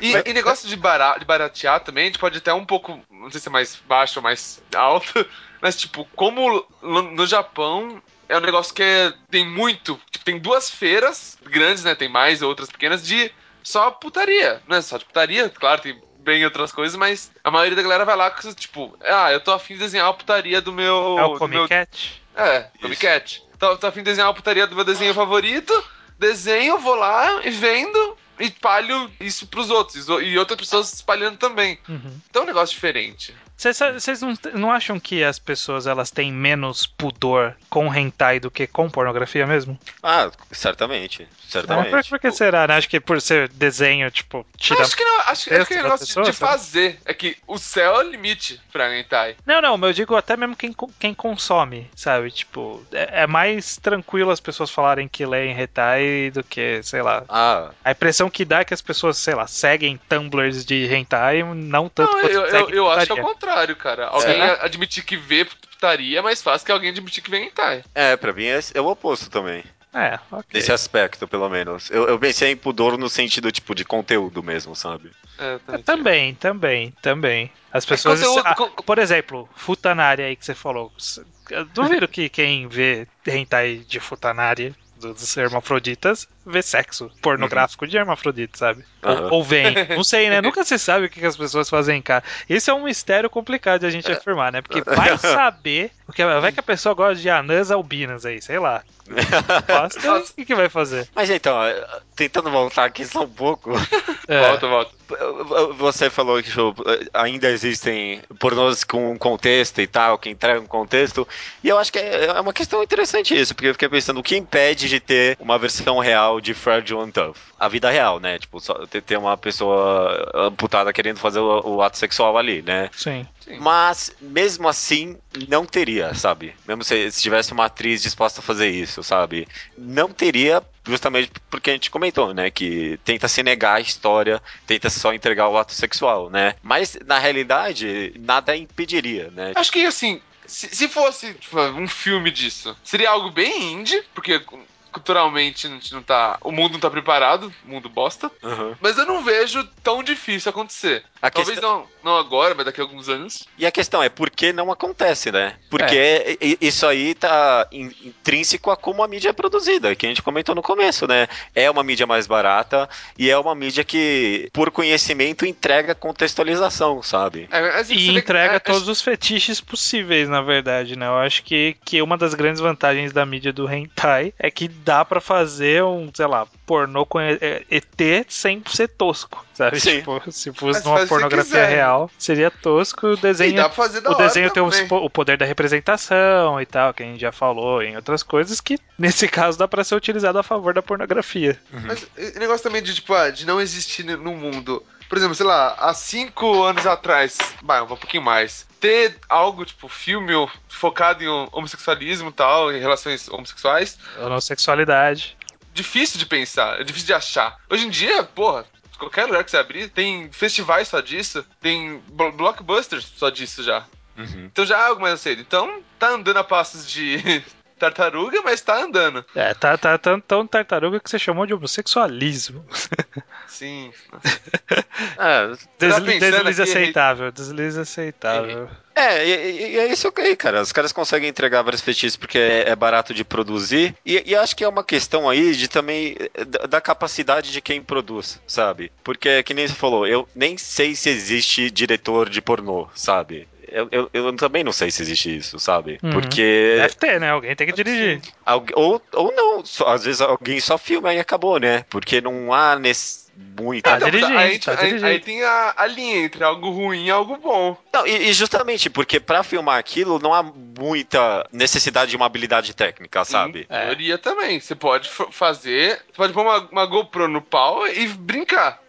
S2: E, e negócio de, bara, de baratear também, a gente pode até um pouco, não sei se é mais baixo ou mais alto, [LAUGHS] mas tipo, como no, no Japão é um negócio que é- tem muito, tipo, tem duas feiras grandes, né, tem mais outras pequenas, de só putaria, não é só de putaria, claro, tem bem outras coisas, mas a maioria da galera vai lá com, tipo, ah, eu tô afim de desenhar a putaria do meu...
S3: É o
S2: meu
S3: Comic Cat?
S2: é,
S1: Isso.
S2: Comic Cat. Tô, tô afim de desenhar a putaria do meu desenho favorito, desenho, vou lá e vendo e espalho isso pros outros. E outras pessoas espalhando também.
S3: Uhum.
S2: Então é um negócio diferente.
S3: Vocês não, não acham que as pessoas elas têm menos pudor com hentai do que com pornografia mesmo?
S1: Ah, certamente.
S3: É,
S1: Certamente.
S3: por, por que será, né? Acho que por ser desenho, tipo, tira.
S2: Acho que não, acho, acho que é negócio
S3: pessoa,
S2: de, de fazer. É que o céu é o limite pra hentai.
S3: Não, não, mas eu digo até mesmo quem, quem consome, sabe? Tipo, é, é mais tranquilo as pessoas falarem que leem hentai do que, sei lá.
S1: Ah,
S3: A impressão que dá é que as pessoas, sei lá, seguem tumblers de hentai, não tanto
S2: Não,
S3: quanto
S2: eu, eu, eu acho que é o contrário, cara. Alguém
S3: Será?
S2: admitir que vê putaria é mais fácil que alguém admitir que vê hentai.
S1: é, pra mim é, é o oposto também.
S3: É, ok.
S1: Nesse aspecto, pelo menos. Eu, eu pensei em pudor no sentido, tipo, de conteúdo mesmo, sabe?
S2: É,
S3: É,
S2: também.
S3: Também, também, também. As pessoas.
S2: conteúdo-
S3: ah,
S2: con-
S3: por exemplo, Futanari aí que você falou. Eu duvido que quem vê hentai de Futanari dos hermafroditas vê sexo pornográfico de hermafrodita, sabe?
S1: Aham.
S3: Ou, ou vem. [LAUGHS] Não sei, né? Nunca se sabe o que as pessoas fazem em casa. Isso é um mistério complicado de a gente afirmar, né? Porque vai [LAUGHS] saber. Porque vai que a pessoa gosta de anãs albinas aí, sei lá. Gosta, [LAUGHS] o que, que vai fazer?
S1: Mas então, tentando voltar aqui só um pouco.
S3: É.
S2: Volta, volta.
S1: Você falou que tipo, ainda existem pornôs com um contexto e tal, que entregam um contexto. E eu acho que é é uma questão interessante isso, porque eu fiquei pensando o que impede de ter uma versão real de Fragile and Tough. A vida real, né? Tipo, ter uma pessoa amputada querendo fazer o, o ato sexual ali, né?
S3: Sim.
S2: Sim.
S1: Mas, mesmo assim, não teria, sabe? Mesmo se, se tivesse uma atriz disposta a fazer isso, sabe? Não teria, justamente porque a gente comentou, né? Que tenta se negar a história, tenta só entregar o ato sexual, né? Mas, na realidade, nada impediria, né?
S2: Acho que assim, se, se fosse tipo, um filme disso, seria algo bem indie, porque culturalmente a gente não tá. O mundo não tá preparado, o mundo bosta.
S1: Uhum.
S2: Mas eu não vejo tão difícil acontecer.
S1: A
S2: Talvez
S1: questão-
S2: não, não agora, mas daqui a alguns anos.
S1: E a questão é por que não acontece, né? Porque i- isso aí tá in- intrínseco a como a mídia é produzida, que a gente comentou no começo, né? É uma mídia mais barata e é uma mídia que, por conhecimento, entrega contextualização, sabe?
S2: É, você
S3: E entrega
S2: é,
S3: todos os fetiches possíveis, na verdade, né? Eu acho que, que uma das grandes vantagens da mídia do hentai é que dá pra fazer um, sei lá, pornô com E- E- ET sem ser tosco, sabe?
S1: Sim.
S3: Tipo, se fosse
S2: Mas
S3: numa
S2: faz o que
S3: pornografia
S2: quiser,
S3: real, seria tosco. O
S2: E
S3: desenho,
S2: dá pra fazer da
S3: o
S2: hora
S3: desenho tem os o poder da representação e tal, que a gente já falou em outras coisas, que [LAUGHS] nesse caso dá pra ser utilizado a favor da pornografia.
S2: Mas o negócio também de, tipo, ah, de não existir no mundo. Por exemplo, sei lá, há cinco anos atrás, bah, um pouquinho mais, ter algo, tipo, filme focado em homossexualismo e tal, em relações homossexuais,
S3: Homossexualidade.
S2: difícil de pensar, é difícil de achar. Hoje em dia, porra, qualquer lugar que você abrir, tem festivais só disso, tem blo- blockbusters só disso já.
S1: Uhum.
S2: Então já é algo mais aceito. Então tá andando a passos de [LAUGHS] tartaruga, mas tá andando.
S3: É, tá, tá tão, tão tartaruga que você chamou de homossexualismo.
S2: Sim. [LAUGHS]
S1: É,
S2: Tá
S3: Desli
S2: pensando
S3: deslize
S2: aqui,
S3: aceitável, deslize aceitável.
S1: É, e, e- e é isso aí, cara. Os caras conseguem entregar vários fetiches porque é, é barato de produzir. E, e acho que é uma questão aí de também eh, da, da capacidade de quem produz, sabe? Porque, que nem você falou, eu nem sei se existe diretor de pornô, sabe? Eu, eu, eu também não sei se existe isso, sabe?
S3: Uhum.
S1: Porque.
S3: Deve ter, né? Alguém tem que dirigir.
S1: Algu- ou, ou não, só- às vezes alguém só filma e acabou, né? Porque não há nesse, muita.
S3: Tá
S2: Então,
S3: dirigindo,
S2: aí,
S3: tá
S2: aí- aí tem a, a linha entre algo ruim e algo bom.
S1: Não, e, e justamente porque pra filmar aquilo não há muita necessidade de uma habilidade técnica, sabe?
S2: Em teoria também. Você pode fazer. Você pode pôr uma, uma GoPro no pau e brincar.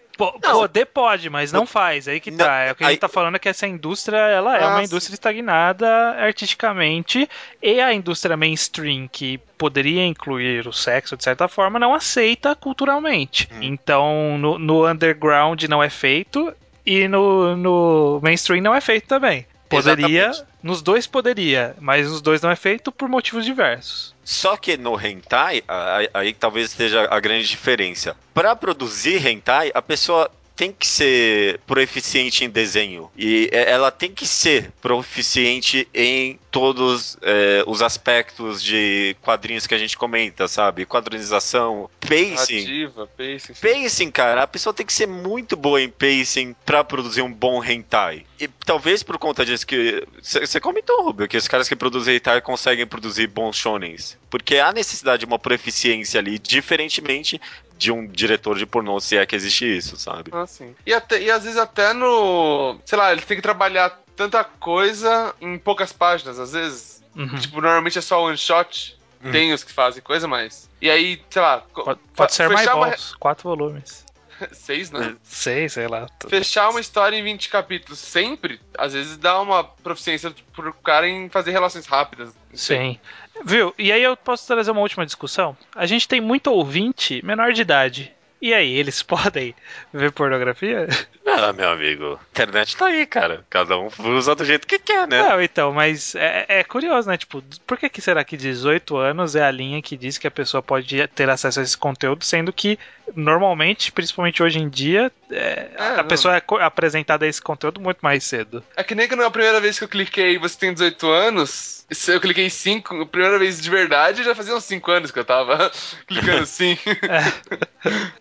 S1: Não.
S3: Poder pode, mas não faz. Aí que
S1: Não,
S3: tá. É o que a gente tá falando é que essa indústria, ela é
S2: Ah,
S3: uma
S2: sim.
S3: indústria estagnada artisticamente e a indústria mainstream que poderia incluir o sexo de certa forma não aceita culturalmente.
S1: Hum.
S3: Então no, no underground não é feito e no, no mainstream não é feito também. Poderia,
S1: Exatamente.
S3: nos dois poderia, mas nos dois não é feito por motivos diversos.
S1: Só que no hentai, aí, aí talvez esteja a grande diferença. Pra produzir hentai, a pessoa tem que ser proficiente em desenho. E é- ela tem que ser proficiente em todos é, os aspectos de quadrinhos que a gente comenta, sabe? Quadrinização, pacing.
S2: Narrativa, pacing.
S1: Pacing, cara, a pessoa tem que ser muito boa em pacing pra produzir um bom hentai. E talvez por conta disso que. Você comentou, Rubio, que os caras que produzem hentai conseguem produzir bons shonens. Porque há necessidade de uma proficiência ali, diferentemente de um diretor de pornô, se é que existe isso, sabe?
S2: Ah, sim. E, até, e às vezes até no. Sei lá, ele tem que trabalhar tanta coisa em poucas páginas, às vezes.
S3: Uhum.
S2: Tipo, normalmente é só one shot.
S1: Hum.
S2: Tem os que fazem coisa, mas. E aí, sei lá.
S3: Pode, pode ser mais balls, quatro volumes. [LAUGHS]
S2: Seis, né?
S3: Sei, sei lá.
S2: Fechar uma história em 20 capítulos sempre, às vezes dá uma proficiência pro cara em fazer relações rápidas.
S3: Sim. Viu? E aí eu posso trazer uma última discussão? A gente tem muito ouvinte menor de idade. E aí, eles [LAUGHS] podem ver pornografia?
S1: Ah, meu amigo, a internet tá aí, cara. Cada um usa do jeito que quer, né?
S3: Não, então, mas é, é curioso, né? Tipo, por que, que será que 18 anos é a linha que diz que a pessoa pode ter acesso a esse conteúdo, sendo que normalmente, principalmente hoje em dia, é,
S2: É,
S3: a
S2: não.
S3: pessoa é apresentada a esse conteúdo muito mais cedo.
S2: É que nem quando a primeira vez que eu cliquei você tem 18 anos, eu cliquei 5, a primeira vez de verdade já fazia uns 5 anos que eu tava [LAUGHS] clicando [LAUGHS] sim.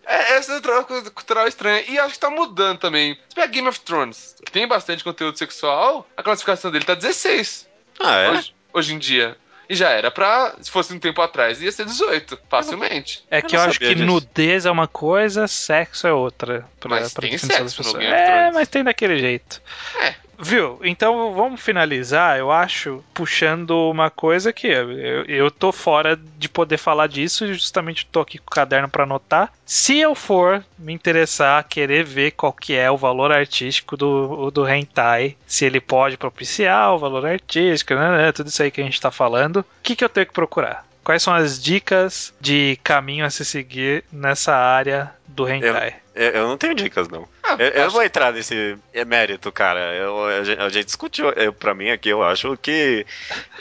S2: é, essa é outra coisa cultural estranha. E acho que tá mudando também. Você pega Game of Thrones, que tem bastante conteúdo sexual, a classificação dele tá 16
S1: Ah, é?
S2: hoje, hoje em dia. E já era pra, se fosse um tempo atrás, ia ser 18, facilmente.
S3: É
S1: Eu
S3: que
S1: não
S3: eu acho que
S1: disso.
S3: nudez é uma coisa, sexo é outra. Pra,
S2: Mas
S3: pra
S2: tem
S3: das
S2: sexo no
S3: pessoas.
S2: Game of
S3: É, mas tem daquele jeito.
S2: É.
S3: Viu? Então vamos finalizar, eu acho, puxando uma coisa que eu, eu, tô fora de poder falar disso, e justamente tô aqui com o caderno pra anotar. Se eu for me interessar, querer ver qual que é o valor artístico do, do hentai, se ele pode propiciar o valor artístico, né, né, tudo isso aí que a gente tá falando, o que, que eu tenho que procurar? Quais são as dicas de caminho a se seguir nessa área do hentai?
S1: Eu, eu não tenho dicas, não.
S2: Ah,
S1: Eu, eu
S2: acho-
S1: vou entrar nesse mérito, cara. Eu- a, gente, a gente discutiu. Eu, pra mim aqui, eu acho que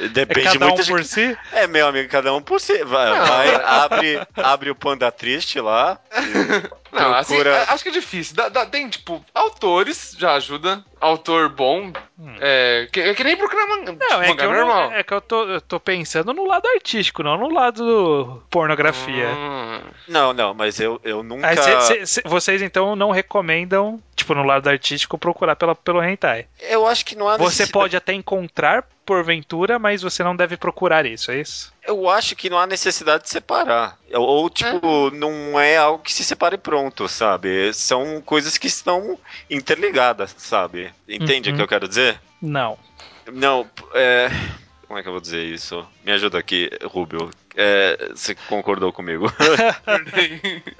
S3: É
S1: depende
S3: cada um
S1: muito de.
S3: por si?
S1: É, meu amigo, cada um por si. Vai, vai, abre, abre o Panda Triste lá. [LAUGHS]
S2: Não, assim,
S1: procura-
S2: a- acho que é difícil. Dá- dá- tem, tipo, autores já ajuda. Autor bom. É, que, é que nem procurar man,
S3: Hum. Não, é eu não-
S2: normal.
S3: é que eu tô, eu tô pensando no lado artístico, não no lado pornografia.
S2: Hum.
S1: Não, não, mas eu, eu nunca.
S3: Aí cê- cê- cê- vocês então não recomendam, tipo, no lado artístico, procurar pela, pelo hentai.
S1: Eu acho que não há
S3: Você
S1: necessidade-
S3: pode até encontrar porventura, mas você não deve procurar isso, é isso?
S1: Eu acho que não há necessidade de separar. Ou, tipo, não é algo que se separe pronto, sabe? São coisas que estão interligadas, sabe? Entende o
S3: Uhum.
S1: que eu quero dizer?
S3: Não.
S1: Não, é. Como é que eu vou dizer isso? Me ajuda aqui, Rubio. É, você concordou comigo? [LAUGHS]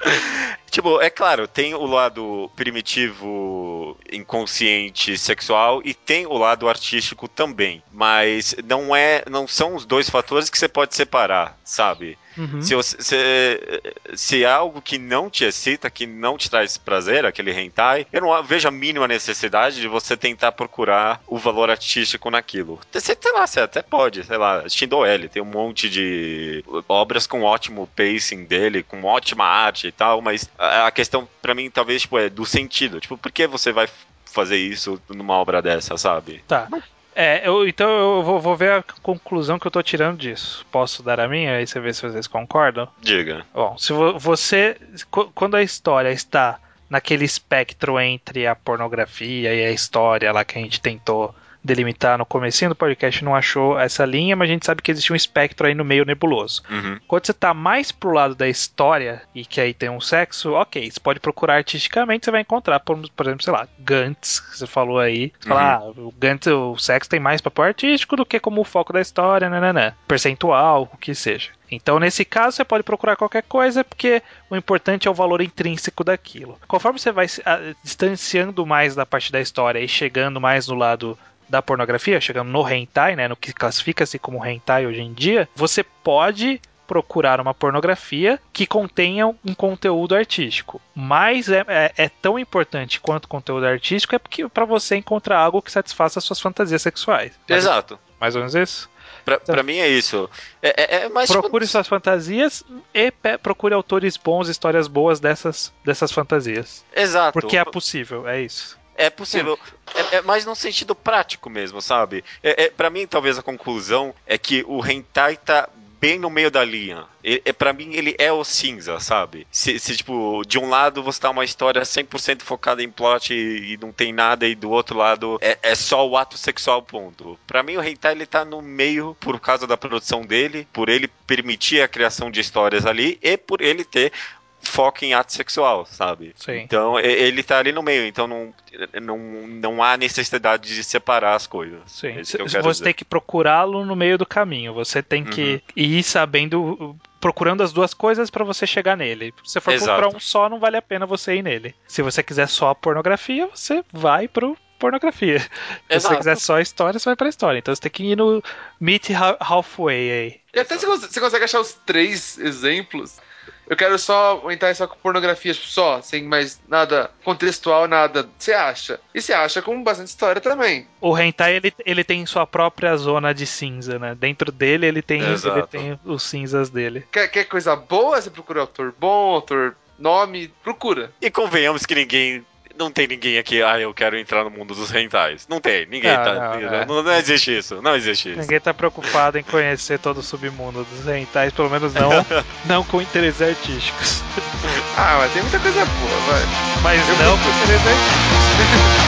S1: [LAUGHS] tipo, é claro, tem o lado primitivo, inconsciente, sexual e tem o lado artístico também. Mas não é, não são os dois fatores que você pode separar, sabe?
S3: Uhum.
S1: Se, se, se é algo que não te excita, que não te traz prazer, aquele hentai, eu não vejo a mínima necessidade de você tentar procurar o valor artístico naquilo. Você, sei lá, você até pode, sei lá, assistindo L, tem um monte de obras com ótimo pacing dele, com ótima arte e tal, mas a, questão pra mim talvez tipo, é do sentido. Tipo, por que você vai fazer isso numa obra dessa, sabe?
S3: Tá. É, eu, então eu vou, vou ver a conclusão que eu tô tirando disso. Posso dar a minha? Aí você vê se vocês concordam.
S1: Diga.
S3: Bom, se vo- você. qu- Quando a história está naquele espectro entre a pornografia e a história lá que a gente tentou delimitar no comecinho do podcast, não achou essa linha, mas a gente sabe que existe um espectro aí no meio nebuloso.
S1: Uhum.
S3: Quando você tá mais pro lado da história e que aí tem um sexo, ok, você pode procurar artisticamente, você vai encontrar, por, por exemplo, sei lá, Gantz, que você falou aí. Você fala, ah, o Gantz, o sexo tem mais papel artístico do que como o foco da história, nananã. Percentual, o que seja. Então, nesse caso, você pode procurar qualquer coisa, porque o importante é o valor intrínseco daquilo. Conforme você vai se ah, distanciando mais da parte da história e chegando mais no lado da pornografia, chegando no hentai, né, no que classifica-se como hentai hoje em dia, você pode procurar uma pornografia que contenha um conteúdo artístico. Mas é, é- é tão importante quanto conteúdo artístico é porque para você encontrar algo que satisfaça as suas fantasias sexuais.
S1: Exato.
S3: Mais ou menos isso.
S1: Pra, pra mim é isso. É, é, é mais
S3: Procure suas fantasias e procure autores bons, histórias boas dessas, dessas fantasias.
S1: Exato.
S3: Porque é possível, é isso.
S1: É possível. É, é mais num sentido prático mesmo, sabe? É, é, para mim, talvez a conclusão é que o hentai tá bem no meio da linha. É, para mim, ele é o cinza, sabe? Se, se, tipo, de um lado você tá uma história 100% focada em plot e, e não tem nada, e do outro lado é, é só o ato sexual, ponto. Pra mim, o hentai ele tá no meio por causa da produção dele, por ele permitir a criação de histórias ali e por ele ter foco em ato sexual, sabe?
S3: Sim.
S1: Então ele tá ali no meio, então não, não, não há necessidade de separar as coisas.
S3: Sim.
S1: É que
S3: Você
S1: quero
S3: tem
S1: dizer.
S3: que procurá-lo no meio do caminho. Você tem que ir sabendo, procurando as duas coisas para você chegar nele. Se você for
S1: Exato.
S3: procurar um só, não vale a pena você ir nele. Se você quiser só pornografia, você vai pro pornografia. Se você
S1: Exato.
S3: quiser só história, você vai pra história. Então você tem que ir no meet ha- halfway aí.
S2: E até se você consegue achar os três exemplos. Eu quero só entrar só com pornografia, tipo, só, sem mais nada contextual, nada. Você acha? E você acha com bastante história também.
S3: O hentai ele, ele tem sua própria zona de cinza, né? Dentro dele ele tem,
S1: Exato.
S3: ele tem os cinzas dele.
S2: Quer, quer coisa boa? Você procura autor bom, autor nome, procura.
S1: E convenhamos que ninguém. Não tem ninguém aqui, ah, eu quero entrar no mundo dos rentais. Não tem, ninguém
S3: Não,
S1: tá.
S3: não,
S1: Não,
S3: é.
S1: não, não existe isso. Não existe isso.
S3: Ninguém tá preocupado em conhecer todo o submundo dos hentais, pelo menos não, [LAUGHS] não com interesses artísticos.
S2: Ah, mas tem muita coisa boa, vai.
S3: Mas
S2: Eu
S3: não com interesses artísticos.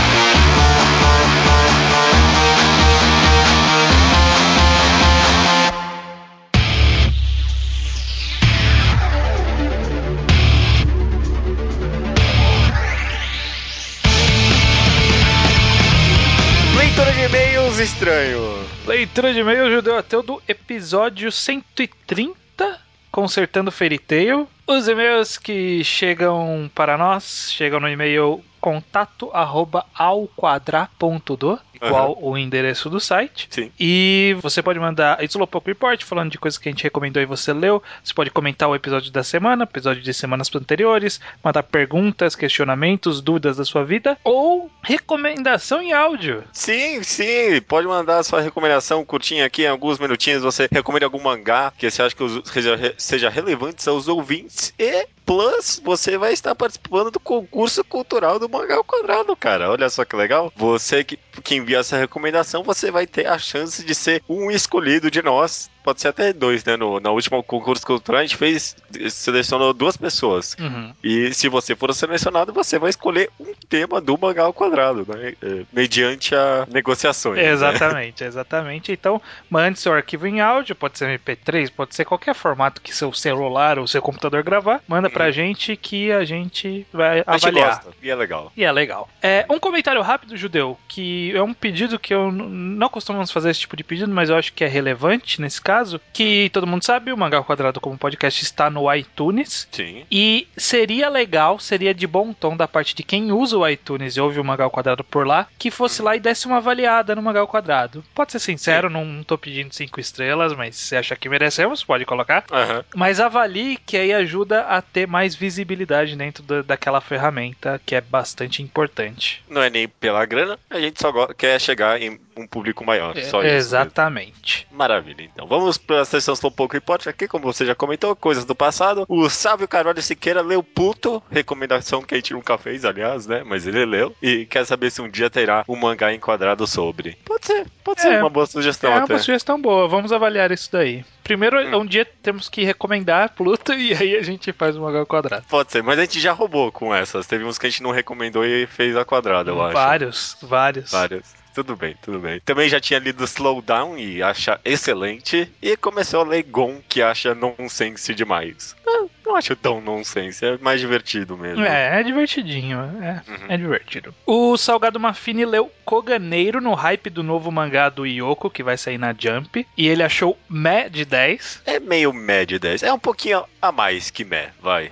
S1: Estranho.
S3: Leitura de e-mail judeu ateu do episódio 130, Consertando Fairy Tail. Os e-mails que chegam para nós chegam no e-mail contato arroba alquadra.do, igual o endereço do site.
S1: Sim.
S3: E você pode mandar Slowpoke Report falando de coisas que a gente recomendou e você leu. Você pode comentar o episódio da semana, episódio de semanas anteriores, mandar perguntas, questionamentos, dúvidas da sua vida ou recomendação em áudio.
S1: Sim, sim, pode mandar sua recomendação curtinha aqui, em alguns minutinhos. Você recomenda algum mangá que você acha que seja, seja relevante aos ouvintes. E, plus, você vai estar participando do concurso cultural do Mangá ao Quadrado, cara. Olha só que legal. Você que, que envia essa recomendação, você vai ter a chance de ser um escolhido de nós. Pode ser até dois, né? No, na última concurso cultural, a gente fez, selecionou duas pessoas.
S3: Uhum.
S1: E se você for selecionado, você vai escolher um tema do mangá ao quadrado, né? É, Mediante a negociações. né?
S3: Exatamente, exatamente. Então, mande seu arquivo em áudio, pode ser MP3, pode ser qualquer formato que seu celular ou seu computador gravar. Manda pra gente que a gente vai
S1: A gente
S3: avaliar.
S1: gosta, e é legal.
S3: E é legal. É, um comentário rápido, Judeu, que é um pedido que eu não costumamos fazer esse tipo de pedido, mas eu acho que é relevante nesse caso, que todo mundo sabe, o Mangá ao Quadrado como podcast está no iTunes,
S1: Sim.
S3: e seria legal, seria de bom tom da parte de quem usa o iTunes e ouve o Mangá ao Quadrado por lá, que fosse lá e desse uma avaliada no Mangá ao Quadrado. Pode ser sincero, não, não tô pedindo cinco estrelas, mas se acha que merecemos, pode colocar.
S1: Aham.
S3: Mas avalie que aí ajuda a ter mais visibilidade dentro da- daquela ferramenta que é bastante importante.
S1: Não é nem pela grana, a gente só quer chegar em um público maior.
S3: É,
S1: só isso. mesmo.
S3: Exatamente.
S1: Maravilha, então. Vamos para a sessão Slowpoke Report aqui, como você já comentou, coisas do passado. O Sávio Carvalho Siqueira leu Puto, recomendação que a gente nunca fez, aliás, né? Mas ele leu. E quer saber se um dia terá um mangá enquadrado sobre. Pode ser, pode ser
S3: É.
S1: uma boa sugestão
S3: é
S1: até.
S3: uma sugestão boa, vamos avaliar isso daí. Primeiro, um dia temos que recomendar [LAUGHS] Pluto e aí a gente faz o Mangá Quadrado.
S1: Pode ser, mas a gente já roubou com essas. Teve uns que a gente não recomendou e fez a quadrada, eu acho.
S3: vários, vários.
S1: Vários. Tudo bem, tudo bem. Também já tinha lido Slowdown e acha excelente. E começou a ler Gon, que acha nonsense demais. Ah, Não acho tão nonsense, é mais divertido mesmo.
S3: É, é divertidinho, é,
S1: Uhum.
S3: é divertido. O Salgado Mafini leu Koganeiro no hype do novo mangá do Yoko, que vai sair na Jump, e ele achou meh de 10.
S1: É meio médio 10. É um pouquinho a mais que Meh, vai.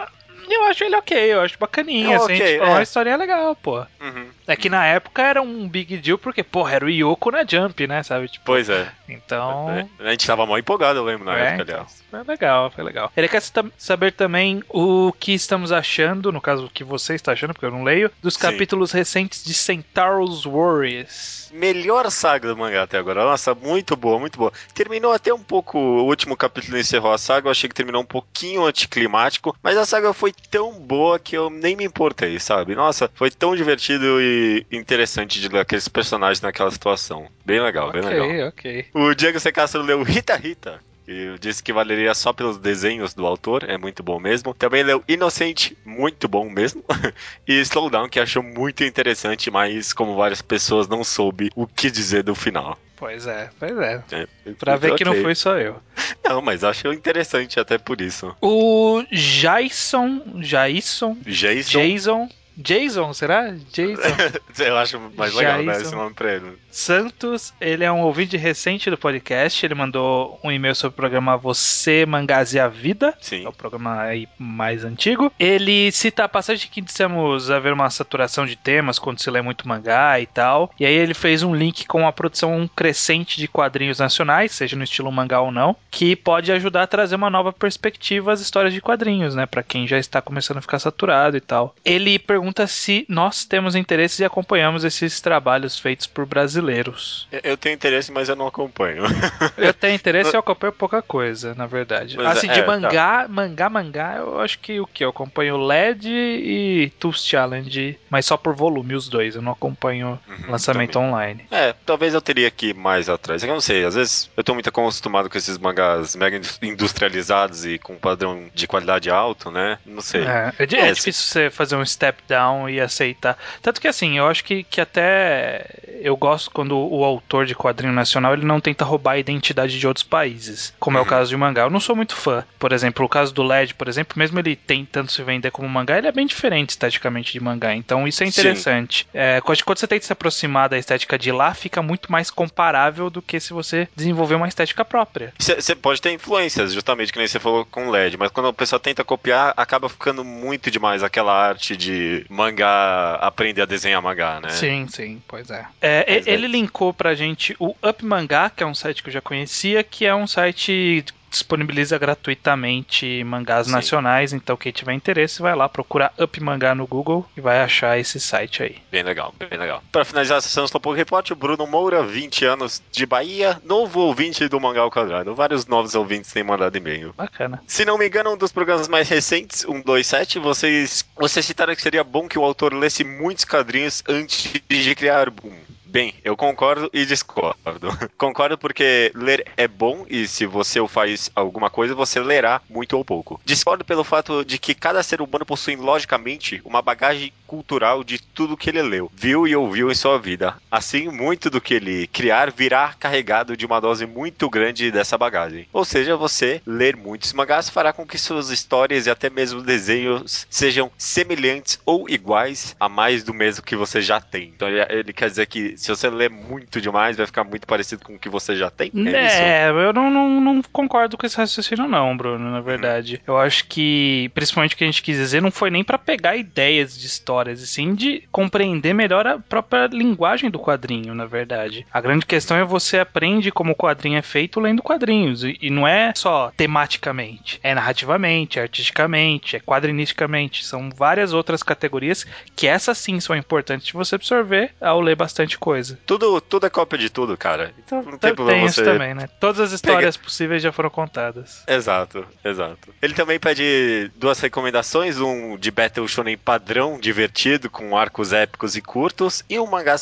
S3: Eu acho ele ok, eu acho bacaninha,
S1: É
S3: assim,
S1: ok,
S3: tipo,
S1: é.
S3: uma historinha legal, pô.
S1: Uhum.
S3: É que na época era um big deal, porque, porra, era o Yoko na Jump, né, sabe? Tipo,
S1: Pois é.
S3: então...
S1: É. A gente tava mal empolgado, eu lembro, na
S3: É,
S1: época,
S3: então,
S1: aliás.
S3: Foi legal, foi legal. Ele quer sa- saber também o que estamos achando, no caso, o que você está achando, porque eu não leio, dos
S1: Sim.
S3: capítulos recentes de Centauros Warriors.
S1: Melhor saga do mangá até agora. Nossa, muito boa, muito boa. Terminou até um pouco. O último capítulo encerrou a saga. Eu achei que terminou um pouquinho anticlimático. Mas a saga foi tão boa que eu nem me importei, sabe? Nossa, foi tão divertido e interessante de ler aqueles personagens naquela situação. Bem legal, bem legal.
S3: ok, ok.
S1: O Diego C. Castro leu Rita Rita. E disse que valeria só pelos desenhos do autor, é muito bom mesmo. Também leu Inocente, muito bom mesmo. [LAUGHS] e Slowdown, que achou muito interessante, mas como várias pessoas não soube o que dizer do final.
S3: Pois é, pois é.
S1: É,
S3: Pra ver que não foi só eu. [LAUGHS]
S1: Não, mas achou interessante até por isso.
S3: O Jason, Jason,
S1: Jason,
S3: Jason, Jason, será? Jason [LAUGHS]
S1: eu acho mais legal, né, esse nome pra ele.
S3: Santos, ele é um ouvinte recente do podcast. Ele mandou um e-mail sobre o programa Você Mangás e a Vida.
S1: Sim.
S3: É o programa aí mais antigo. Ele cita a passagem que dissemos haver uma saturação de temas quando se lê muito mangá e tal. E aí ele fez um link com a produção crescente de quadrinhos nacionais, seja no estilo mangá ou não, que pode ajudar a trazer uma nova perspectiva às histórias de quadrinhos, né? Pra quem já está começando a ficar saturado e tal. Ele pergunta se nós temos interesse e acompanhamos esses trabalhos feitos por brasileiros.
S1: Eu- tenho interesse, mas eu não acompanho. [LAUGHS]
S3: Eu tenho interesse e eu acompanho pouca coisa, na verdade.
S1: Mas
S3: assim,
S1: é,
S3: de
S1: tá.
S3: mangá, mangá, mangá, eu acho que o que? Eu acompanho LED e Tools Challenge, mas só por volume, os dois. Eu não acompanho
S1: Uhum,
S3: lançamento
S1: também.
S3: online.
S1: É, talvez eu teria que ir mais atrás. É Eu não sei, às vezes eu tô muito acostumado com esses mangás mega industrializados e com padrão de qualidade alto, né? Não sei.
S3: É, é
S1: É,
S3: é difícil você fazer um step down e aceitar. Tanto que assim, eu acho que, que até eu gosto quando o autor de quadrinho nacional ele não tenta roubar a identidade de outros países, como é o
S1: Uhum.
S3: caso de mangá. Eu não sou muito fã. Por exemplo, o caso do LED, por exemplo, mesmo ele tentando se vender como mangá, ele é bem diferente esteticamente de mangá. Então isso é interessante. É, quando quando você tenta se aproximar da estética de lá, fica muito mais comparável do que se você desenvolver uma estética própria.
S1: Você pode ter influências, justamente, que nem você falou com LED, mas quando a pessoa tenta copiar, acaba ficando muito demais aquela arte de mangá, aprender a desenhar mangá, né?
S3: Sim, sim, pois é. É, e-
S1: é.
S3: ele linkou pra gente o Up Mangá, que é um site que eu já conhecia, que é um site disponibiliza gratuitamente mangás
S1: Sim.
S3: nacionais, então quem tiver interesse vai lá procurar Up Mangá no Google e vai achar esse site aí.
S1: Bem legal, bem legal. Pra finalizar a sessão do Slowpoke Report, o Bruno Moura, 20 anos de Bahia, novo ouvinte do Mangá ao Quadrado. Vários novos ouvintes têm mandado e-mail.
S3: Bacana.
S1: Se não me engano, um dos programas mais recentes, 127, vocês, vocês citaram que seria bom que o autor lesse muitos quadrinhos antes de criar Boom. Bem, eu concordo e discordo. [LAUGHS] concordo porque ler é bom e se você faz alguma coisa, você lerá muito ou pouco. Discordo pelo fato de que cada ser humano possui, logicamente, uma bagagem cultural de tudo que ele leu, viu e ouviu em sua vida. Assim, muito do que ele criar virá carregado de uma dose muito grande dessa bagagem. Ou seja, você ler muitos mangás fará com que suas histórias e até mesmo desenhos sejam semelhantes ou iguais a mais do mesmo que você já tem. Então ele quer dizer que se você ler muito demais, vai ficar muito parecido com o que você já tem? É isso?
S3: É, eu não, não, não concordo com esse raciocínio, não, Bruno, na verdade. Eu acho que, principalmente o que a gente quis dizer, não foi nem pra pegar ideias de histórias, e sim de compreender melhor a própria linguagem do quadrinho, na verdade. A grande questão é você aprende como o quadrinho é feito lendo quadrinhos, e, e não é só tematicamente, é narrativamente, é artisticamente, é quadrinisticamente. São várias outras categorias que essas sim são importantes de você absorver ao ler bastante coisa.
S1: Tudo, tudo é cópia de tudo, cara. Então não tem
S3: Tem
S1: problema
S3: isso
S1: você
S3: também, né? Todas as histórias possíveis já foram contadas.
S1: Exato, exato. Ele também pede duas recomendações, um de Battle Shonen padrão, divertido, com arcos épicos e curtos, e um mangá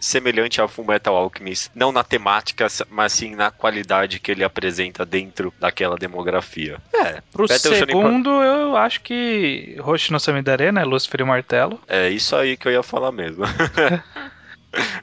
S1: semelhante ao Fullmetal Alchemist, não na temática, mas sim na qualidade que ele apresenta dentro daquela demografia. É,
S3: Pro
S1: Battle Shonen
S3: segundo, eu acho que Roshi no Samidare, né? Lúcifer e Martelo.
S1: é isso aí que eu ia falar mesmo. [LAUGHS]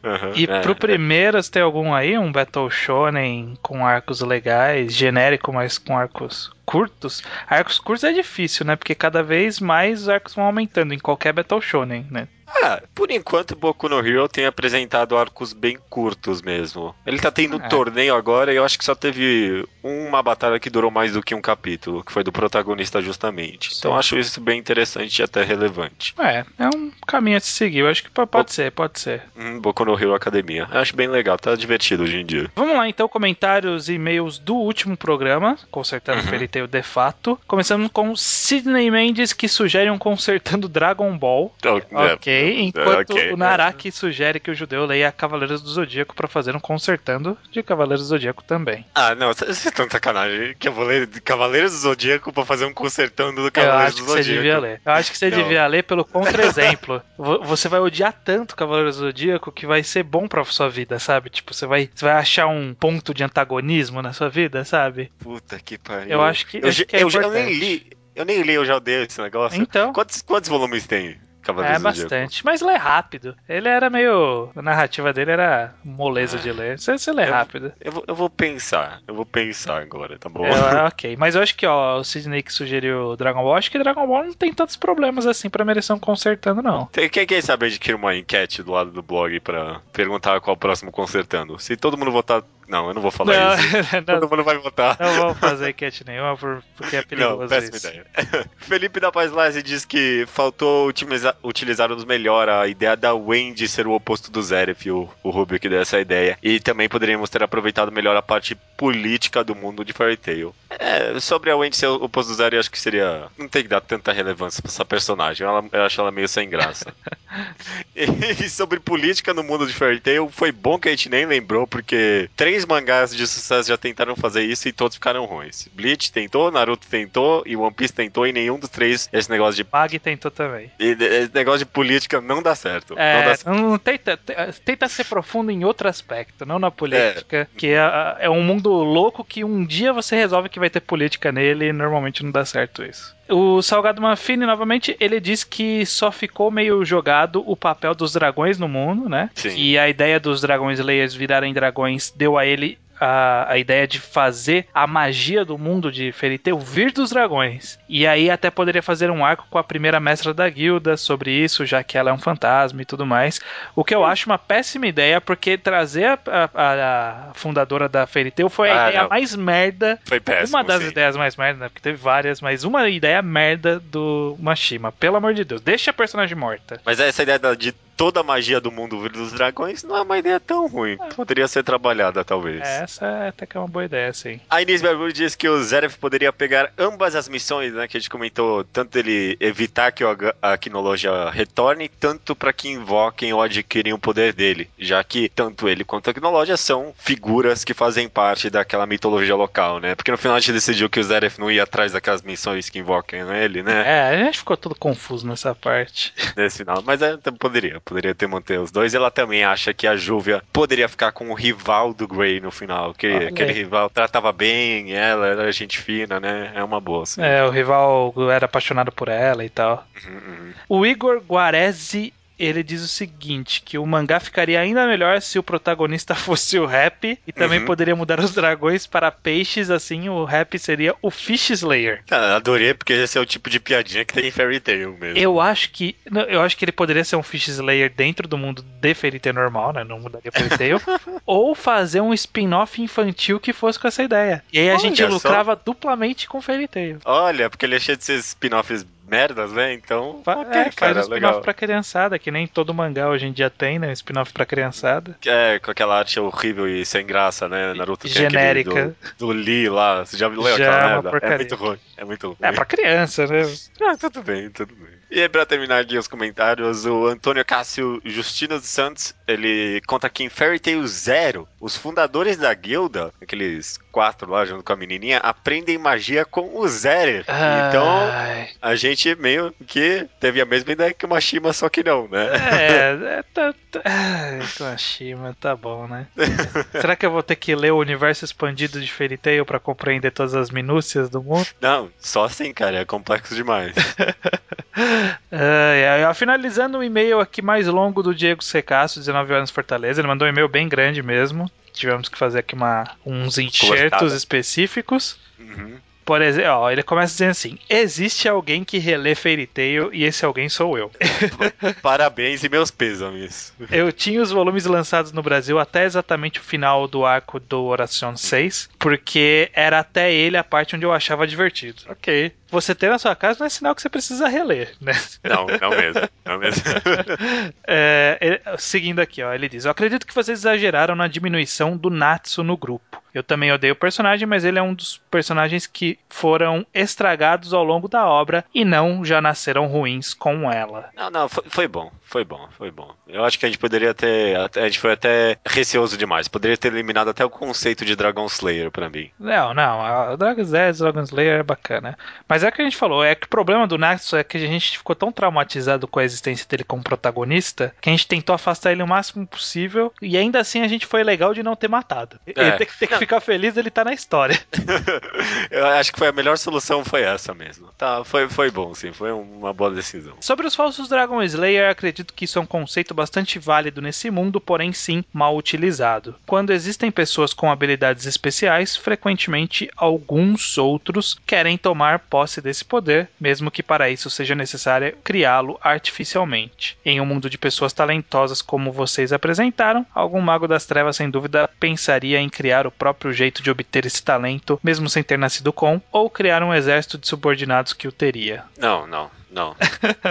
S1: Uhum,
S3: E
S1: é.
S3: pro primeiro, você tem algum aí? Um Battle Shonen com arcos legais, genérico, mas com arcos curtos? Arcos curtos é difícil, né? Porque cada vez mais os arcos vão aumentando em qualquer Battle Shonen, né?
S1: Ah, por enquanto, Boku no Hero tem apresentado arcos bem curtos mesmo. Ele tá tendo um
S3: É.
S1: torneio agora e eu acho que só teve uma batalha que durou mais do que um capítulo, que foi do protagonista justamente. Então
S3: Sim.
S1: acho isso bem interessante e até relevante.
S3: É, é um caminho a se seguir. Eu acho que po- pode ser, pode ser.
S1: Hum, Boku no Hero Academia. Eu acho bem legal, tá divertido hoje em dia.
S3: Vamos lá, então, comentários e e-mails do último programa, Consertando
S1: Uhum.
S3: o Fairy de fato. Começando com Sidney Mendes, que sugere um Consertando Dragon Ball.
S1: Então, é,
S3: Ok, enquanto
S1: ok.
S3: o Naraki sugere que o judeu leia Cavaleiros do Zodíaco pra fazer um Consertando de Cavaleiros do Zodíaco também.
S1: Ah, não, vocês estão de sacanagem. Que eu vou ler Cavaleiros do Zodíaco pra fazer um consertando do
S3: Eu
S1: Cavaleiros
S3: acho
S1: do
S3: que você
S1: Zodíaco.
S3: devia ler. Eu acho que você
S1: Não.
S3: devia ler pelo contra-exemplo. Vo- você vai odiar tanto Cavaleiros do Zodíaco que vai ser bom pra sua vida, sabe? Tipo, você vai, você vai achar um ponto de antagonismo na sua vida, sabe?
S1: Puta que pariu.
S3: Eu acho que,
S1: Eu,
S3: acho
S1: já-
S3: que é
S1: eu, já- eu nem li. Eu nem li, eu já odeio esse negócio.
S3: Então.
S1: Quantos, quantos volumes tem
S3: É bastante, mas lê rápido. Ele era meio. A narrativa dele era moleza de ler. Você, você lê
S1: Eu-
S3: rápido.
S1: Eu vou, eu vou pensar, eu vou pensar agora, tá bom?
S3: É, [LAUGHS] ok, mas eu acho que ó, o Sidney que sugeriu Dragon Ball, acho que Dragon Ball não tem tantos problemas assim pra merecer um consertando, não.
S1: Tem, quem quer saber de criar uma enquete do lado do blog pra perguntar qual é o próximo consertando? Se todo mundo votar. Não, eu não vou falar
S3: Não,
S1: isso. [LAUGHS]
S3: não,
S1: Todo mundo vai votar.
S3: não vou fazer enquete nenhuma por- porque é
S1: Não,
S3: perigoso
S1: péssima
S3: isso.
S1: ideia. [LAUGHS] Felipe da Paz diz que faltou utilizar, utilizarmos melhor a ideia da Wendy ser o oposto do Zeref, o, o Rubio que deu essa ideia. E também poderíamos ter aproveitado melhor a parte política do mundo de Fairy Tail. É, sobre a Wendy ser o oposto do Zeref, eu acho que seria. Não tem que dar tanta relevância pra essa personagem. Ela- eu acho ela meio sem graça. [LAUGHS] E sobre política no mundo de Fairy Tail, foi bom que a gente nem lembrou, porque três mangás de sucesso já tentaram fazer isso e todos ficaram ruins. Bleach tentou, Naruto tentou e One Piece tentou, e nenhum dos três esse negócio de.
S3: Mag tentou também.
S1: e- Esse negócio de política não dá certo. não dá
S3: É,
S1: certo.
S3: não, tenta, te- tenta ser profundo em outro aspecto, não na política, que é, é um mundo louco que um dia você resolve que vai ter política nele e normalmente não dá certo isso. O Salgado Manfini, novamente, ele diz que só ficou meio jogado o papel dos dragões no mundo, né?
S1: Sim.
S3: E a ideia dos dragões Slayers virarem dragões deu a ele a, a ideia de fazer a magia do mundo de Tail vir dos dragões. E aí até poderia fazer um arco com a primeira mestra da guilda sobre isso, já que ela é um fantasma e tudo mais. O que eu acho uma péssima ideia, porque trazer a, a- a fundadora da Tail foi a
S1: Ah,
S3: ideia
S1: não.
S3: mais merda
S1: Foi péssimo.
S3: uma das
S1: sim.
S3: ideias mais merda, né? Porque teve várias, mas uma ideia merda do Mashima. Pelo amor de Deus, deixa a personagem morta.
S1: Mas essa ideia de toda a magia do mundo vir dos dragões não é uma ideia tão ruim. Poderia ser trabalhada, talvez.
S3: Essa é até que é uma boa ideia, sim.
S1: A Inês Barbudo diz que o Zeref poderia pegar ambas as missões, né? Que a gente comentou, tanto ele evitar que a Quinologia retorne, tanto para que invoquem ou adquirem o poder dele, já que tanto ele quanto a Quinologia são figuras que fazem parte daquela mitologia local, né? Porque no final a gente decidiu que o Zeref não ia atrás daquelas missões que invoquem ele, né?
S3: É, a gente ficou todo confuso nessa parte.
S1: Nesse final. Mas é, poderia, poderia ter manter os dois. Ela também acha que a Júvia poderia ficar com o rival do Grey no final, que
S3: Olha
S1: aquele
S3: aí.
S1: rival tratava bem ela, era gente fina, né? É uma boa, assim.
S3: É, o rival era apaixonado por ela e tal.
S1: Uhum, uhum.
S3: O Igor Guarese, ele diz o seguinte, que o mangá ficaria ainda melhor se o protagonista [LAUGHS] fosse o Rap e também
S1: Uhum.
S3: poderia mudar os dragões para peixes, assim o Rap seria o Fish Slayer.
S1: Cara, adorei, porque esse é o tipo de piadinha que tem em Fairy Tail mesmo.
S3: Eu acho que eu acho que ele poderia ser um Fish Slayer dentro do mundo de Fairy Tail normal, né? Não mudaria Fairy Tail. [LAUGHS] ou fazer um spin-off infantil que fosse com essa ideia. E aí a
S1: Olha
S3: gente
S1: só.
S3: lucrava duplamente com Fairy Tail.
S1: Olha, porque ele é cheio desses spin-offs merdas, né? Então,
S3: Fa-
S1: ok,
S3: é, faz um spin-off pra criançada, que nem todo mangá hoje em dia tem, né? Um spin-off pra criançada.
S1: É, com aquela arte horrível e sem graça, né? Naruto
S3: Genérica.
S1: Do, do Lee lá, você já leu
S3: Já,
S1: aquela merda? É muito ruim, é muito ruim.
S3: É pra criança, né? [LAUGHS]
S1: Ah, tudo bem, tudo bem. E aí, pra terminar aqui os comentários, o Antônio Cássio Justino dos Santos, ele conta que em Fairy Tail Zero, os fundadores da guilda, aqueles quatro lá junto com a menininha, aprendem magia com o Zerer. Então,
S3: Ai.
S1: a gente meio que teve a mesma ideia que o Mashima, só que não, né?
S3: É, é tá, tá, ai, Kawashima, tá bom, né? [LAUGHS] Será que eu vou ter que ler o universo expandido de Fairy Tail pra compreender todas as minúcias do mundo?
S1: Não, só assim, cara, é complexo demais. [LAUGHS]
S3: Ai, finalizando o e-mail aqui mais longo do Diego Secasso, 19 anos Fortaleza. Ele mandou um e-mail bem grande mesmo. Tivemos que fazer aqui uma, uns enxertos
S1: Cortada.
S3: específicos.
S1: Uhum.
S3: Por exemplo, ó, ele começa dizendo assim: Existe alguém que relê Fairy Tail e esse alguém sou eu. [LAUGHS]
S1: Parabéns e meus pêsames.
S3: Eu tinha os volumes lançados no Brasil até exatamente o final do arco do Oração 6, porque era até ele a parte onde eu achava divertido. Ok. Você ter na sua casa não é sinal que você precisa reler, né?
S1: Não, não mesmo. Mesmo. [LAUGHS]
S3: É, ele- seguindo aqui, ó, ele diz: Eu acredito que vocês exageraram na diminuição do Natsu no grupo. Eu também odeio o personagem, mas ele é um dos personagens que foram estragados ao longo da obra e não já nasceram ruins com ela.
S1: Não, não, foi, foi bom, foi bom, foi bom. Eu acho que a gente poderia ter. A gente foi até receoso demais. Poderia ter eliminado até o conceito de Dragon Slayer pra mim.
S3: Não, não, a Dragon's Den, Dragon Slayer é bacana. Mas é o que a gente falou, é que o problema do Natsu é que a gente ficou tão traumatizado com a existência dele como protagonista que a gente tentou afastar ele o máximo possível e ainda assim a gente foi legal de não ter matado. Ele
S1: É.
S3: tem que, tem que ficar feliz dele tá na história. [LAUGHS]
S1: Eu acho que foi a melhor solução foi essa mesmo. Tá, foi, foi bom, sim, foi uma boa decisão.
S3: Sobre os falsos Dragon Slayer, acredito que isso é um conceito bastante válido nesse mundo, porém sim mal utilizado. Quando existem pessoas com habilidades especiais, frequentemente alguns outros querem tomar posse desse poder, mesmo que para isso seja necessário criá-lo artificialmente. Em um mundo de pessoas talentosas como vocês apresentaram, algum mago das trevas sem dúvida pensaria em criar o próprio jeito de obter esse talento, mesmo sem ter nascido com, ou criar um exército de subordinados que o teria.
S1: Não, não, não.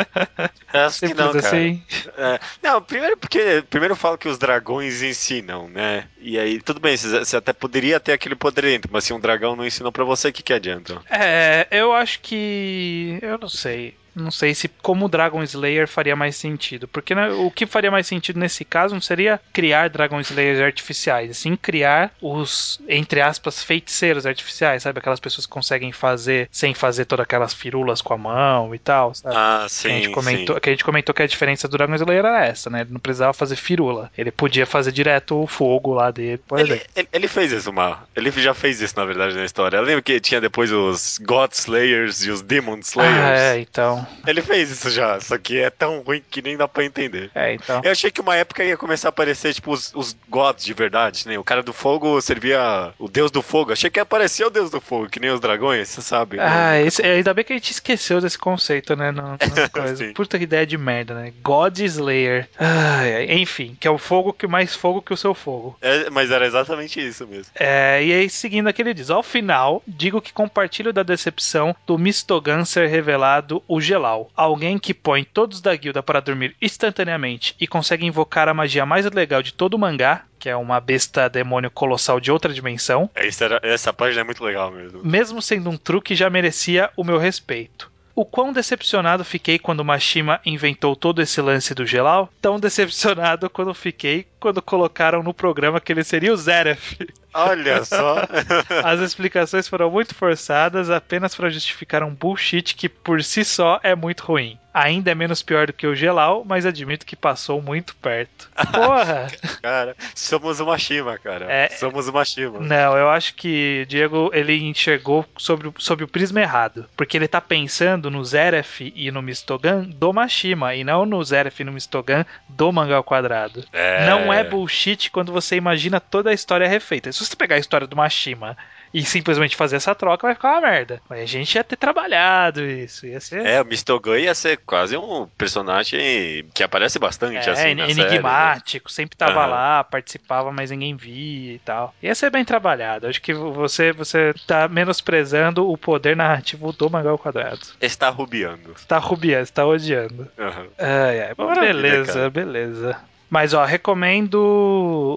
S1: [LAUGHS] Acho que não, cara.
S3: assim.
S1: É, não, primeiro porque primeiro eu falo que os dragões ensinam, né? E aí, tudo bem, você até poderia ter aquele poder dentro, mas se um dragão não ensinou pra você, o que, que adianta?
S3: É, eu acho que. Eu não sei. Não sei se como Dragon Slayer faria mais sentido. Porque né, o que faria mais sentido nesse caso não seria criar Dragon Slayers artificiais, sim criar os, entre aspas, feiticeiros artificiais, sabe? Aquelas pessoas que conseguem fazer sem fazer todas aquelas firulas com a mão e tal, sabe?
S1: Ah,
S3: que,
S1: sim.
S3: a gente comentou,
S1: sim.
S3: que a gente comentou que a diferença do Dragon Slayer era essa, né? Ele não precisava fazer firula. Ele podia fazer direto o fogo lá dele, por
S1: Ele,
S3: exemplo.
S1: ele, ele fez isso, Mal. Ele já fez isso, na verdade, na história. Eu lembro que tinha depois os God Slayers e os Demon Slayers.
S3: Ah, é, então.
S1: Ele fez isso já, só que é tão ruim que nem dá pra entender.
S3: É, então.
S1: Eu achei que uma época ia começar a aparecer, tipo, os, os gods de verdade, né? O cara do fogo servia o deus do fogo. Achei que ia aparecer o deus do fogo, que nem os dragões, você sabe. né?
S3: Ah, esse, ainda bem que a gente esqueceu desse conceito, né? No, [LAUGHS] coisa. Puta que ideia de merda, né? God Slayer. Ai, enfim, que é o fogo que mais fogo que o seu fogo.
S1: É, mas era exatamente isso mesmo.
S3: É, e aí, seguindo aquele ele diz: Ao final, digo que compartilho da decepção do Mistogan ser revelado o Gelal. Alguém que põe todos da guilda para dormir instantaneamente e consegue invocar a magia mais legal de todo o mangá, que é uma besta demônio colossal de outra dimensão,
S1: Essa, era- essa página é muito legal mesmo.
S3: mesmo sendo um truque, já merecia o meu respeito. O quão decepcionado fiquei quando Mashima inventou todo esse lance do Gelal? Tão decepcionado quando fiquei quando colocaram no programa que ele seria o Zeref.
S1: Olha só. [LAUGHS]
S3: As explicações foram muito forçadas apenas para justificar um bullshit que por si só é muito ruim. Ainda é menos pior do que o Gelal, mas admito que passou muito perto. [LAUGHS] Porra!
S1: cara, somos uma Shima, cara.
S3: É.
S1: Somos uma Shima.
S3: Não, eu acho que Diego ele enxergou sobre, o- sobre o prisma errado. Porque ele tá pensando no Zeref e no Mistogan do Mashima, e não no Zeref e no Mistogan do mangá ao quadrado.
S1: É.
S3: Não é bullshit quando você imagina toda a história refeita. Se você pegar a história do Mashima e simplesmente fazer essa troca, vai ficar uma merda. Mas a gente ia ter trabalhado isso. Ia ser.
S1: É, o Mistogan ia ser quase um personagem que aparece bastante,
S3: É,
S1: assim, na série, né?
S3: enigmático, sempre tava
S1: Aham.
S3: lá, participava, mas ninguém via e tal. Ia ser bem trabalhado. Acho que você, você tá menosprezando o poder narrativo do mangá ao quadrado.
S1: Está rubiando.
S3: Você tá rubiando, você tá odiando.
S1: Aham.
S3: Ai, ai. Bom, beleza, beleza. Mas ó, recomendo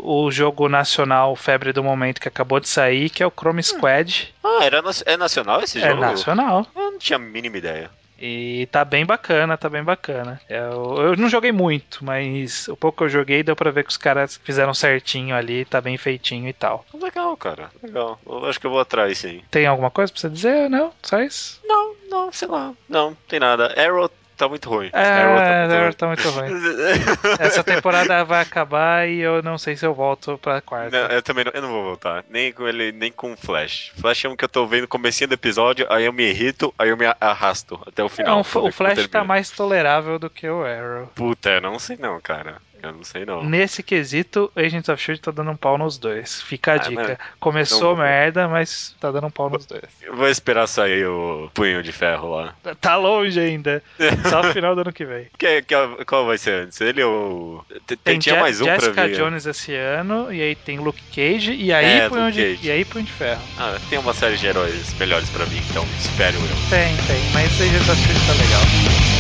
S3: o jogo nacional Febre do Momento que acabou de sair, que é o Chrome Squad.
S1: Ah, era, é nacional esse
S3: é
S1: jogo?
S3: nacional.
S1: Eu não tinha a mínima ideia.
S3: E tá bem bacana, tá bem bacana. Eu, eu não joguei muito, mas o pouco que eu joguei deu pra ver que os caras fizeram certinho ali, tá bem feitinho e tal.
S1: Legal, cara. Legal. Eu acho que eu vou atrás, sim.
S3: Tem alguma coisa pra você dizer? Não? Só isso?
S1: Não, não, sei lá. Não, tem nada. Arrow tá muito ruim.
S3: É,
S1: Arrow
S3: Arrow tá muito ruim. [LAUGHS] Essa temporada vai acabar e eu não sei se eu volto pra quarta.
S1: Não, eu também não, eu não vou voltar. Nem com ele, nem com o Flash. Flash é um que eu tô vendo no comecinho do episódio, aí eu me irrito, aí eu me arrasto até o final.
S3: Não, o Flash tá mais tolerável do que o Arrow.
S1: Puta, eu não sei não, cara. Eu não sei não.
S3: Nesse quesito, Agents of Shield tá dando um pau nos dois. Fica a
S1: Ah,
S3: dica.
S1: mano.
S3: Começou
S1: Não-
S3: merda, mas tá dando um pau nos dois.
S1: Eu vou esperar sair o punho de ferro lá.
S3: Tá longe ainda. [LAUGHS] Só no final do ano que vem.
S1: Que, que- qual vai ser antes? Ele ou. T-
S3: Tem
S1: tinha
S3: Je-
S1: mais um
S3: Jessica
S1: pra ver.
S3: Jones esse ano, e aí tem Luke Cage, e aí,
S1: É,
S3: punho de, e aí punho de ferro.
S1: Ah, tem uma série de heróis melhores pra mim, então espero eu.
S3: Tem, tem, mas Agents of Shield tá legal.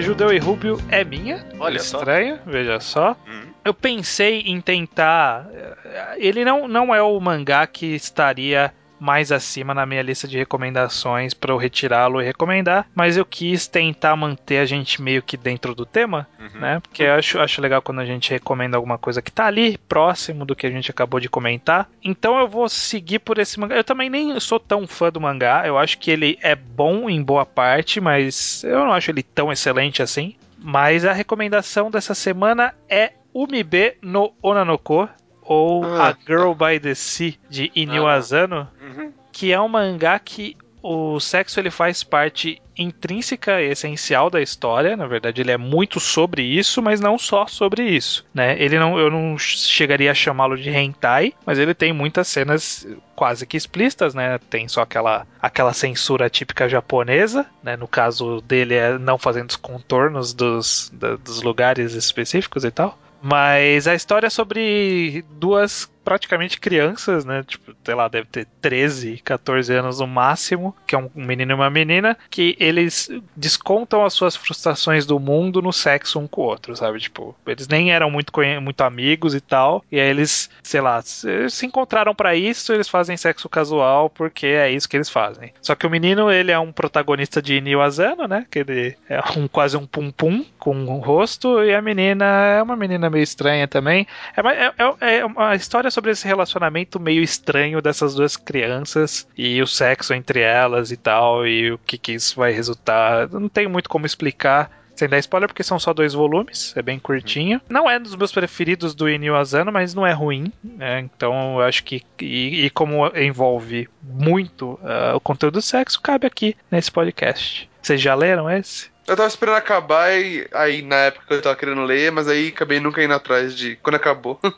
S3: Judeu e Rúbio é minha.
S1: Olha só.
S3: Estranho, veja só.
S1: Hum.
S3: Eu pensei em tentar. eh, Ele não, não é o mangá que estaria mais acima na minha lista de recomendações para eu retirá-lo e recomendar, mas eu quis tentar manter a gente meio que dentro do tema,
S1: Uhum.
S3: né? Porque eu acho, acho legal quando a gente recomenda alguma coisa que tá ali próximo do que a gente acabou de comentar. Então eu vou seguir por esse mangá. Eu também nem sou tão fã do mangá, eu acho que ele é bom em boa parte, mas eu não acho ele tão excelente assim. Mas a recomendação dessa semana é Umibe no Onanoko, ou
S1: Ah,
S3: A Girl by the Sea, de Inyo
S1: Ah.
S3: Asano,
S1: Uhum.
S3: que é um mangá que o sexo ele faz parte intrínseca e essencial da história. Na verdade, ele é muito sobre isso, mas não só sobre isso, né? Ele não, eu não chegaria a chamá-lo de hentai, mas ele tem muitas cenas quase que explícitas, né? Tem só aquela, aquela censura típica japonesa, né? No caso dele é não fazendo os contornos dos, da, dos lugares específicos e tal. Mas a história é sobre duas praticamente crianças, né? Tipo, sei lá, deve ter 13, 14 anos no máximo, que é um menino e uma menina, que eles descontam as suas frustrações do mundo no sexo um com o outro, sabe? Tipo, eles nem eram muito, muito amigos e tal, e aí eles, sei lá, se encontraram para isso, eles fazem sexo casual porque é isso que eles fazem. Só que o menino, ele é um protagonista de Inio Asano, né? Que ele é um, quase um pum-pum com um rosto, e a menina é uma menina meio estranha também. É, é, é, é uma história sobre esse relacionamento meio estranho dessas duas crianças e o sexo entre elas e tal, e o que, que isso vai resultar. Não tenho muito como explicar sem dar spoiler, porque são só dois volumes, é bem curtinho. Não é dos meus preferidos do Inio Asano, mas não é ruim, né? Então eu acho que. E, e como envolve muito uh, o conteúdo do sexo, cabe aqui nesse podcast. Vocês já leram esse?
S2: Eu tava esperando acabar e aí na época eu tava querendo ler, mas aí acabei nunca indo atrás de quando acabou. [LAUGHS]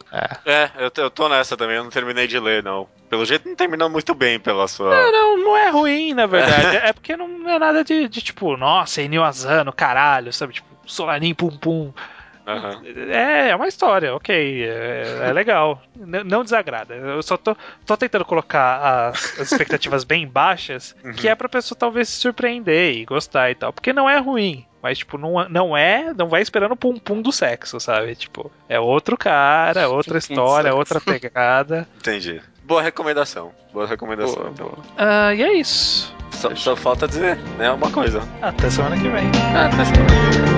S1: É, é eu, eu tô nessa também, eu não terminei de ler, não. Pelo jeito não terminou muito bem pela sua.
S3: Não, não, não é ruim, na verdade. é porque não é nada de, de tipo, nossa, Enil Asano, caralho, sabe? Tipo, Solanin Pum Pum.
S1: Uhum.
S3: É, é uma história, ok. É, é legal. N não desagrada. Eu só tô, tô tentando colocar as, as expectativas bem baixas, uhum. que é pra pessoa talvez se surpreender e gostar e tal. Porque não é ruim. Mas, tipo, não, não é. Não vai esperando o pum-pum do sexo, sabe? Tipo, é outro cara, outra história, outra pegada.
S1: Entendi. Boa recomendação. Boa recomendação, boa, então.
S3: Boa. Uh, e é isso.
S1: Só, só, falta dizer, né? Uma coisa.
S3: Até semana que vem.
S1: Até semana que vem.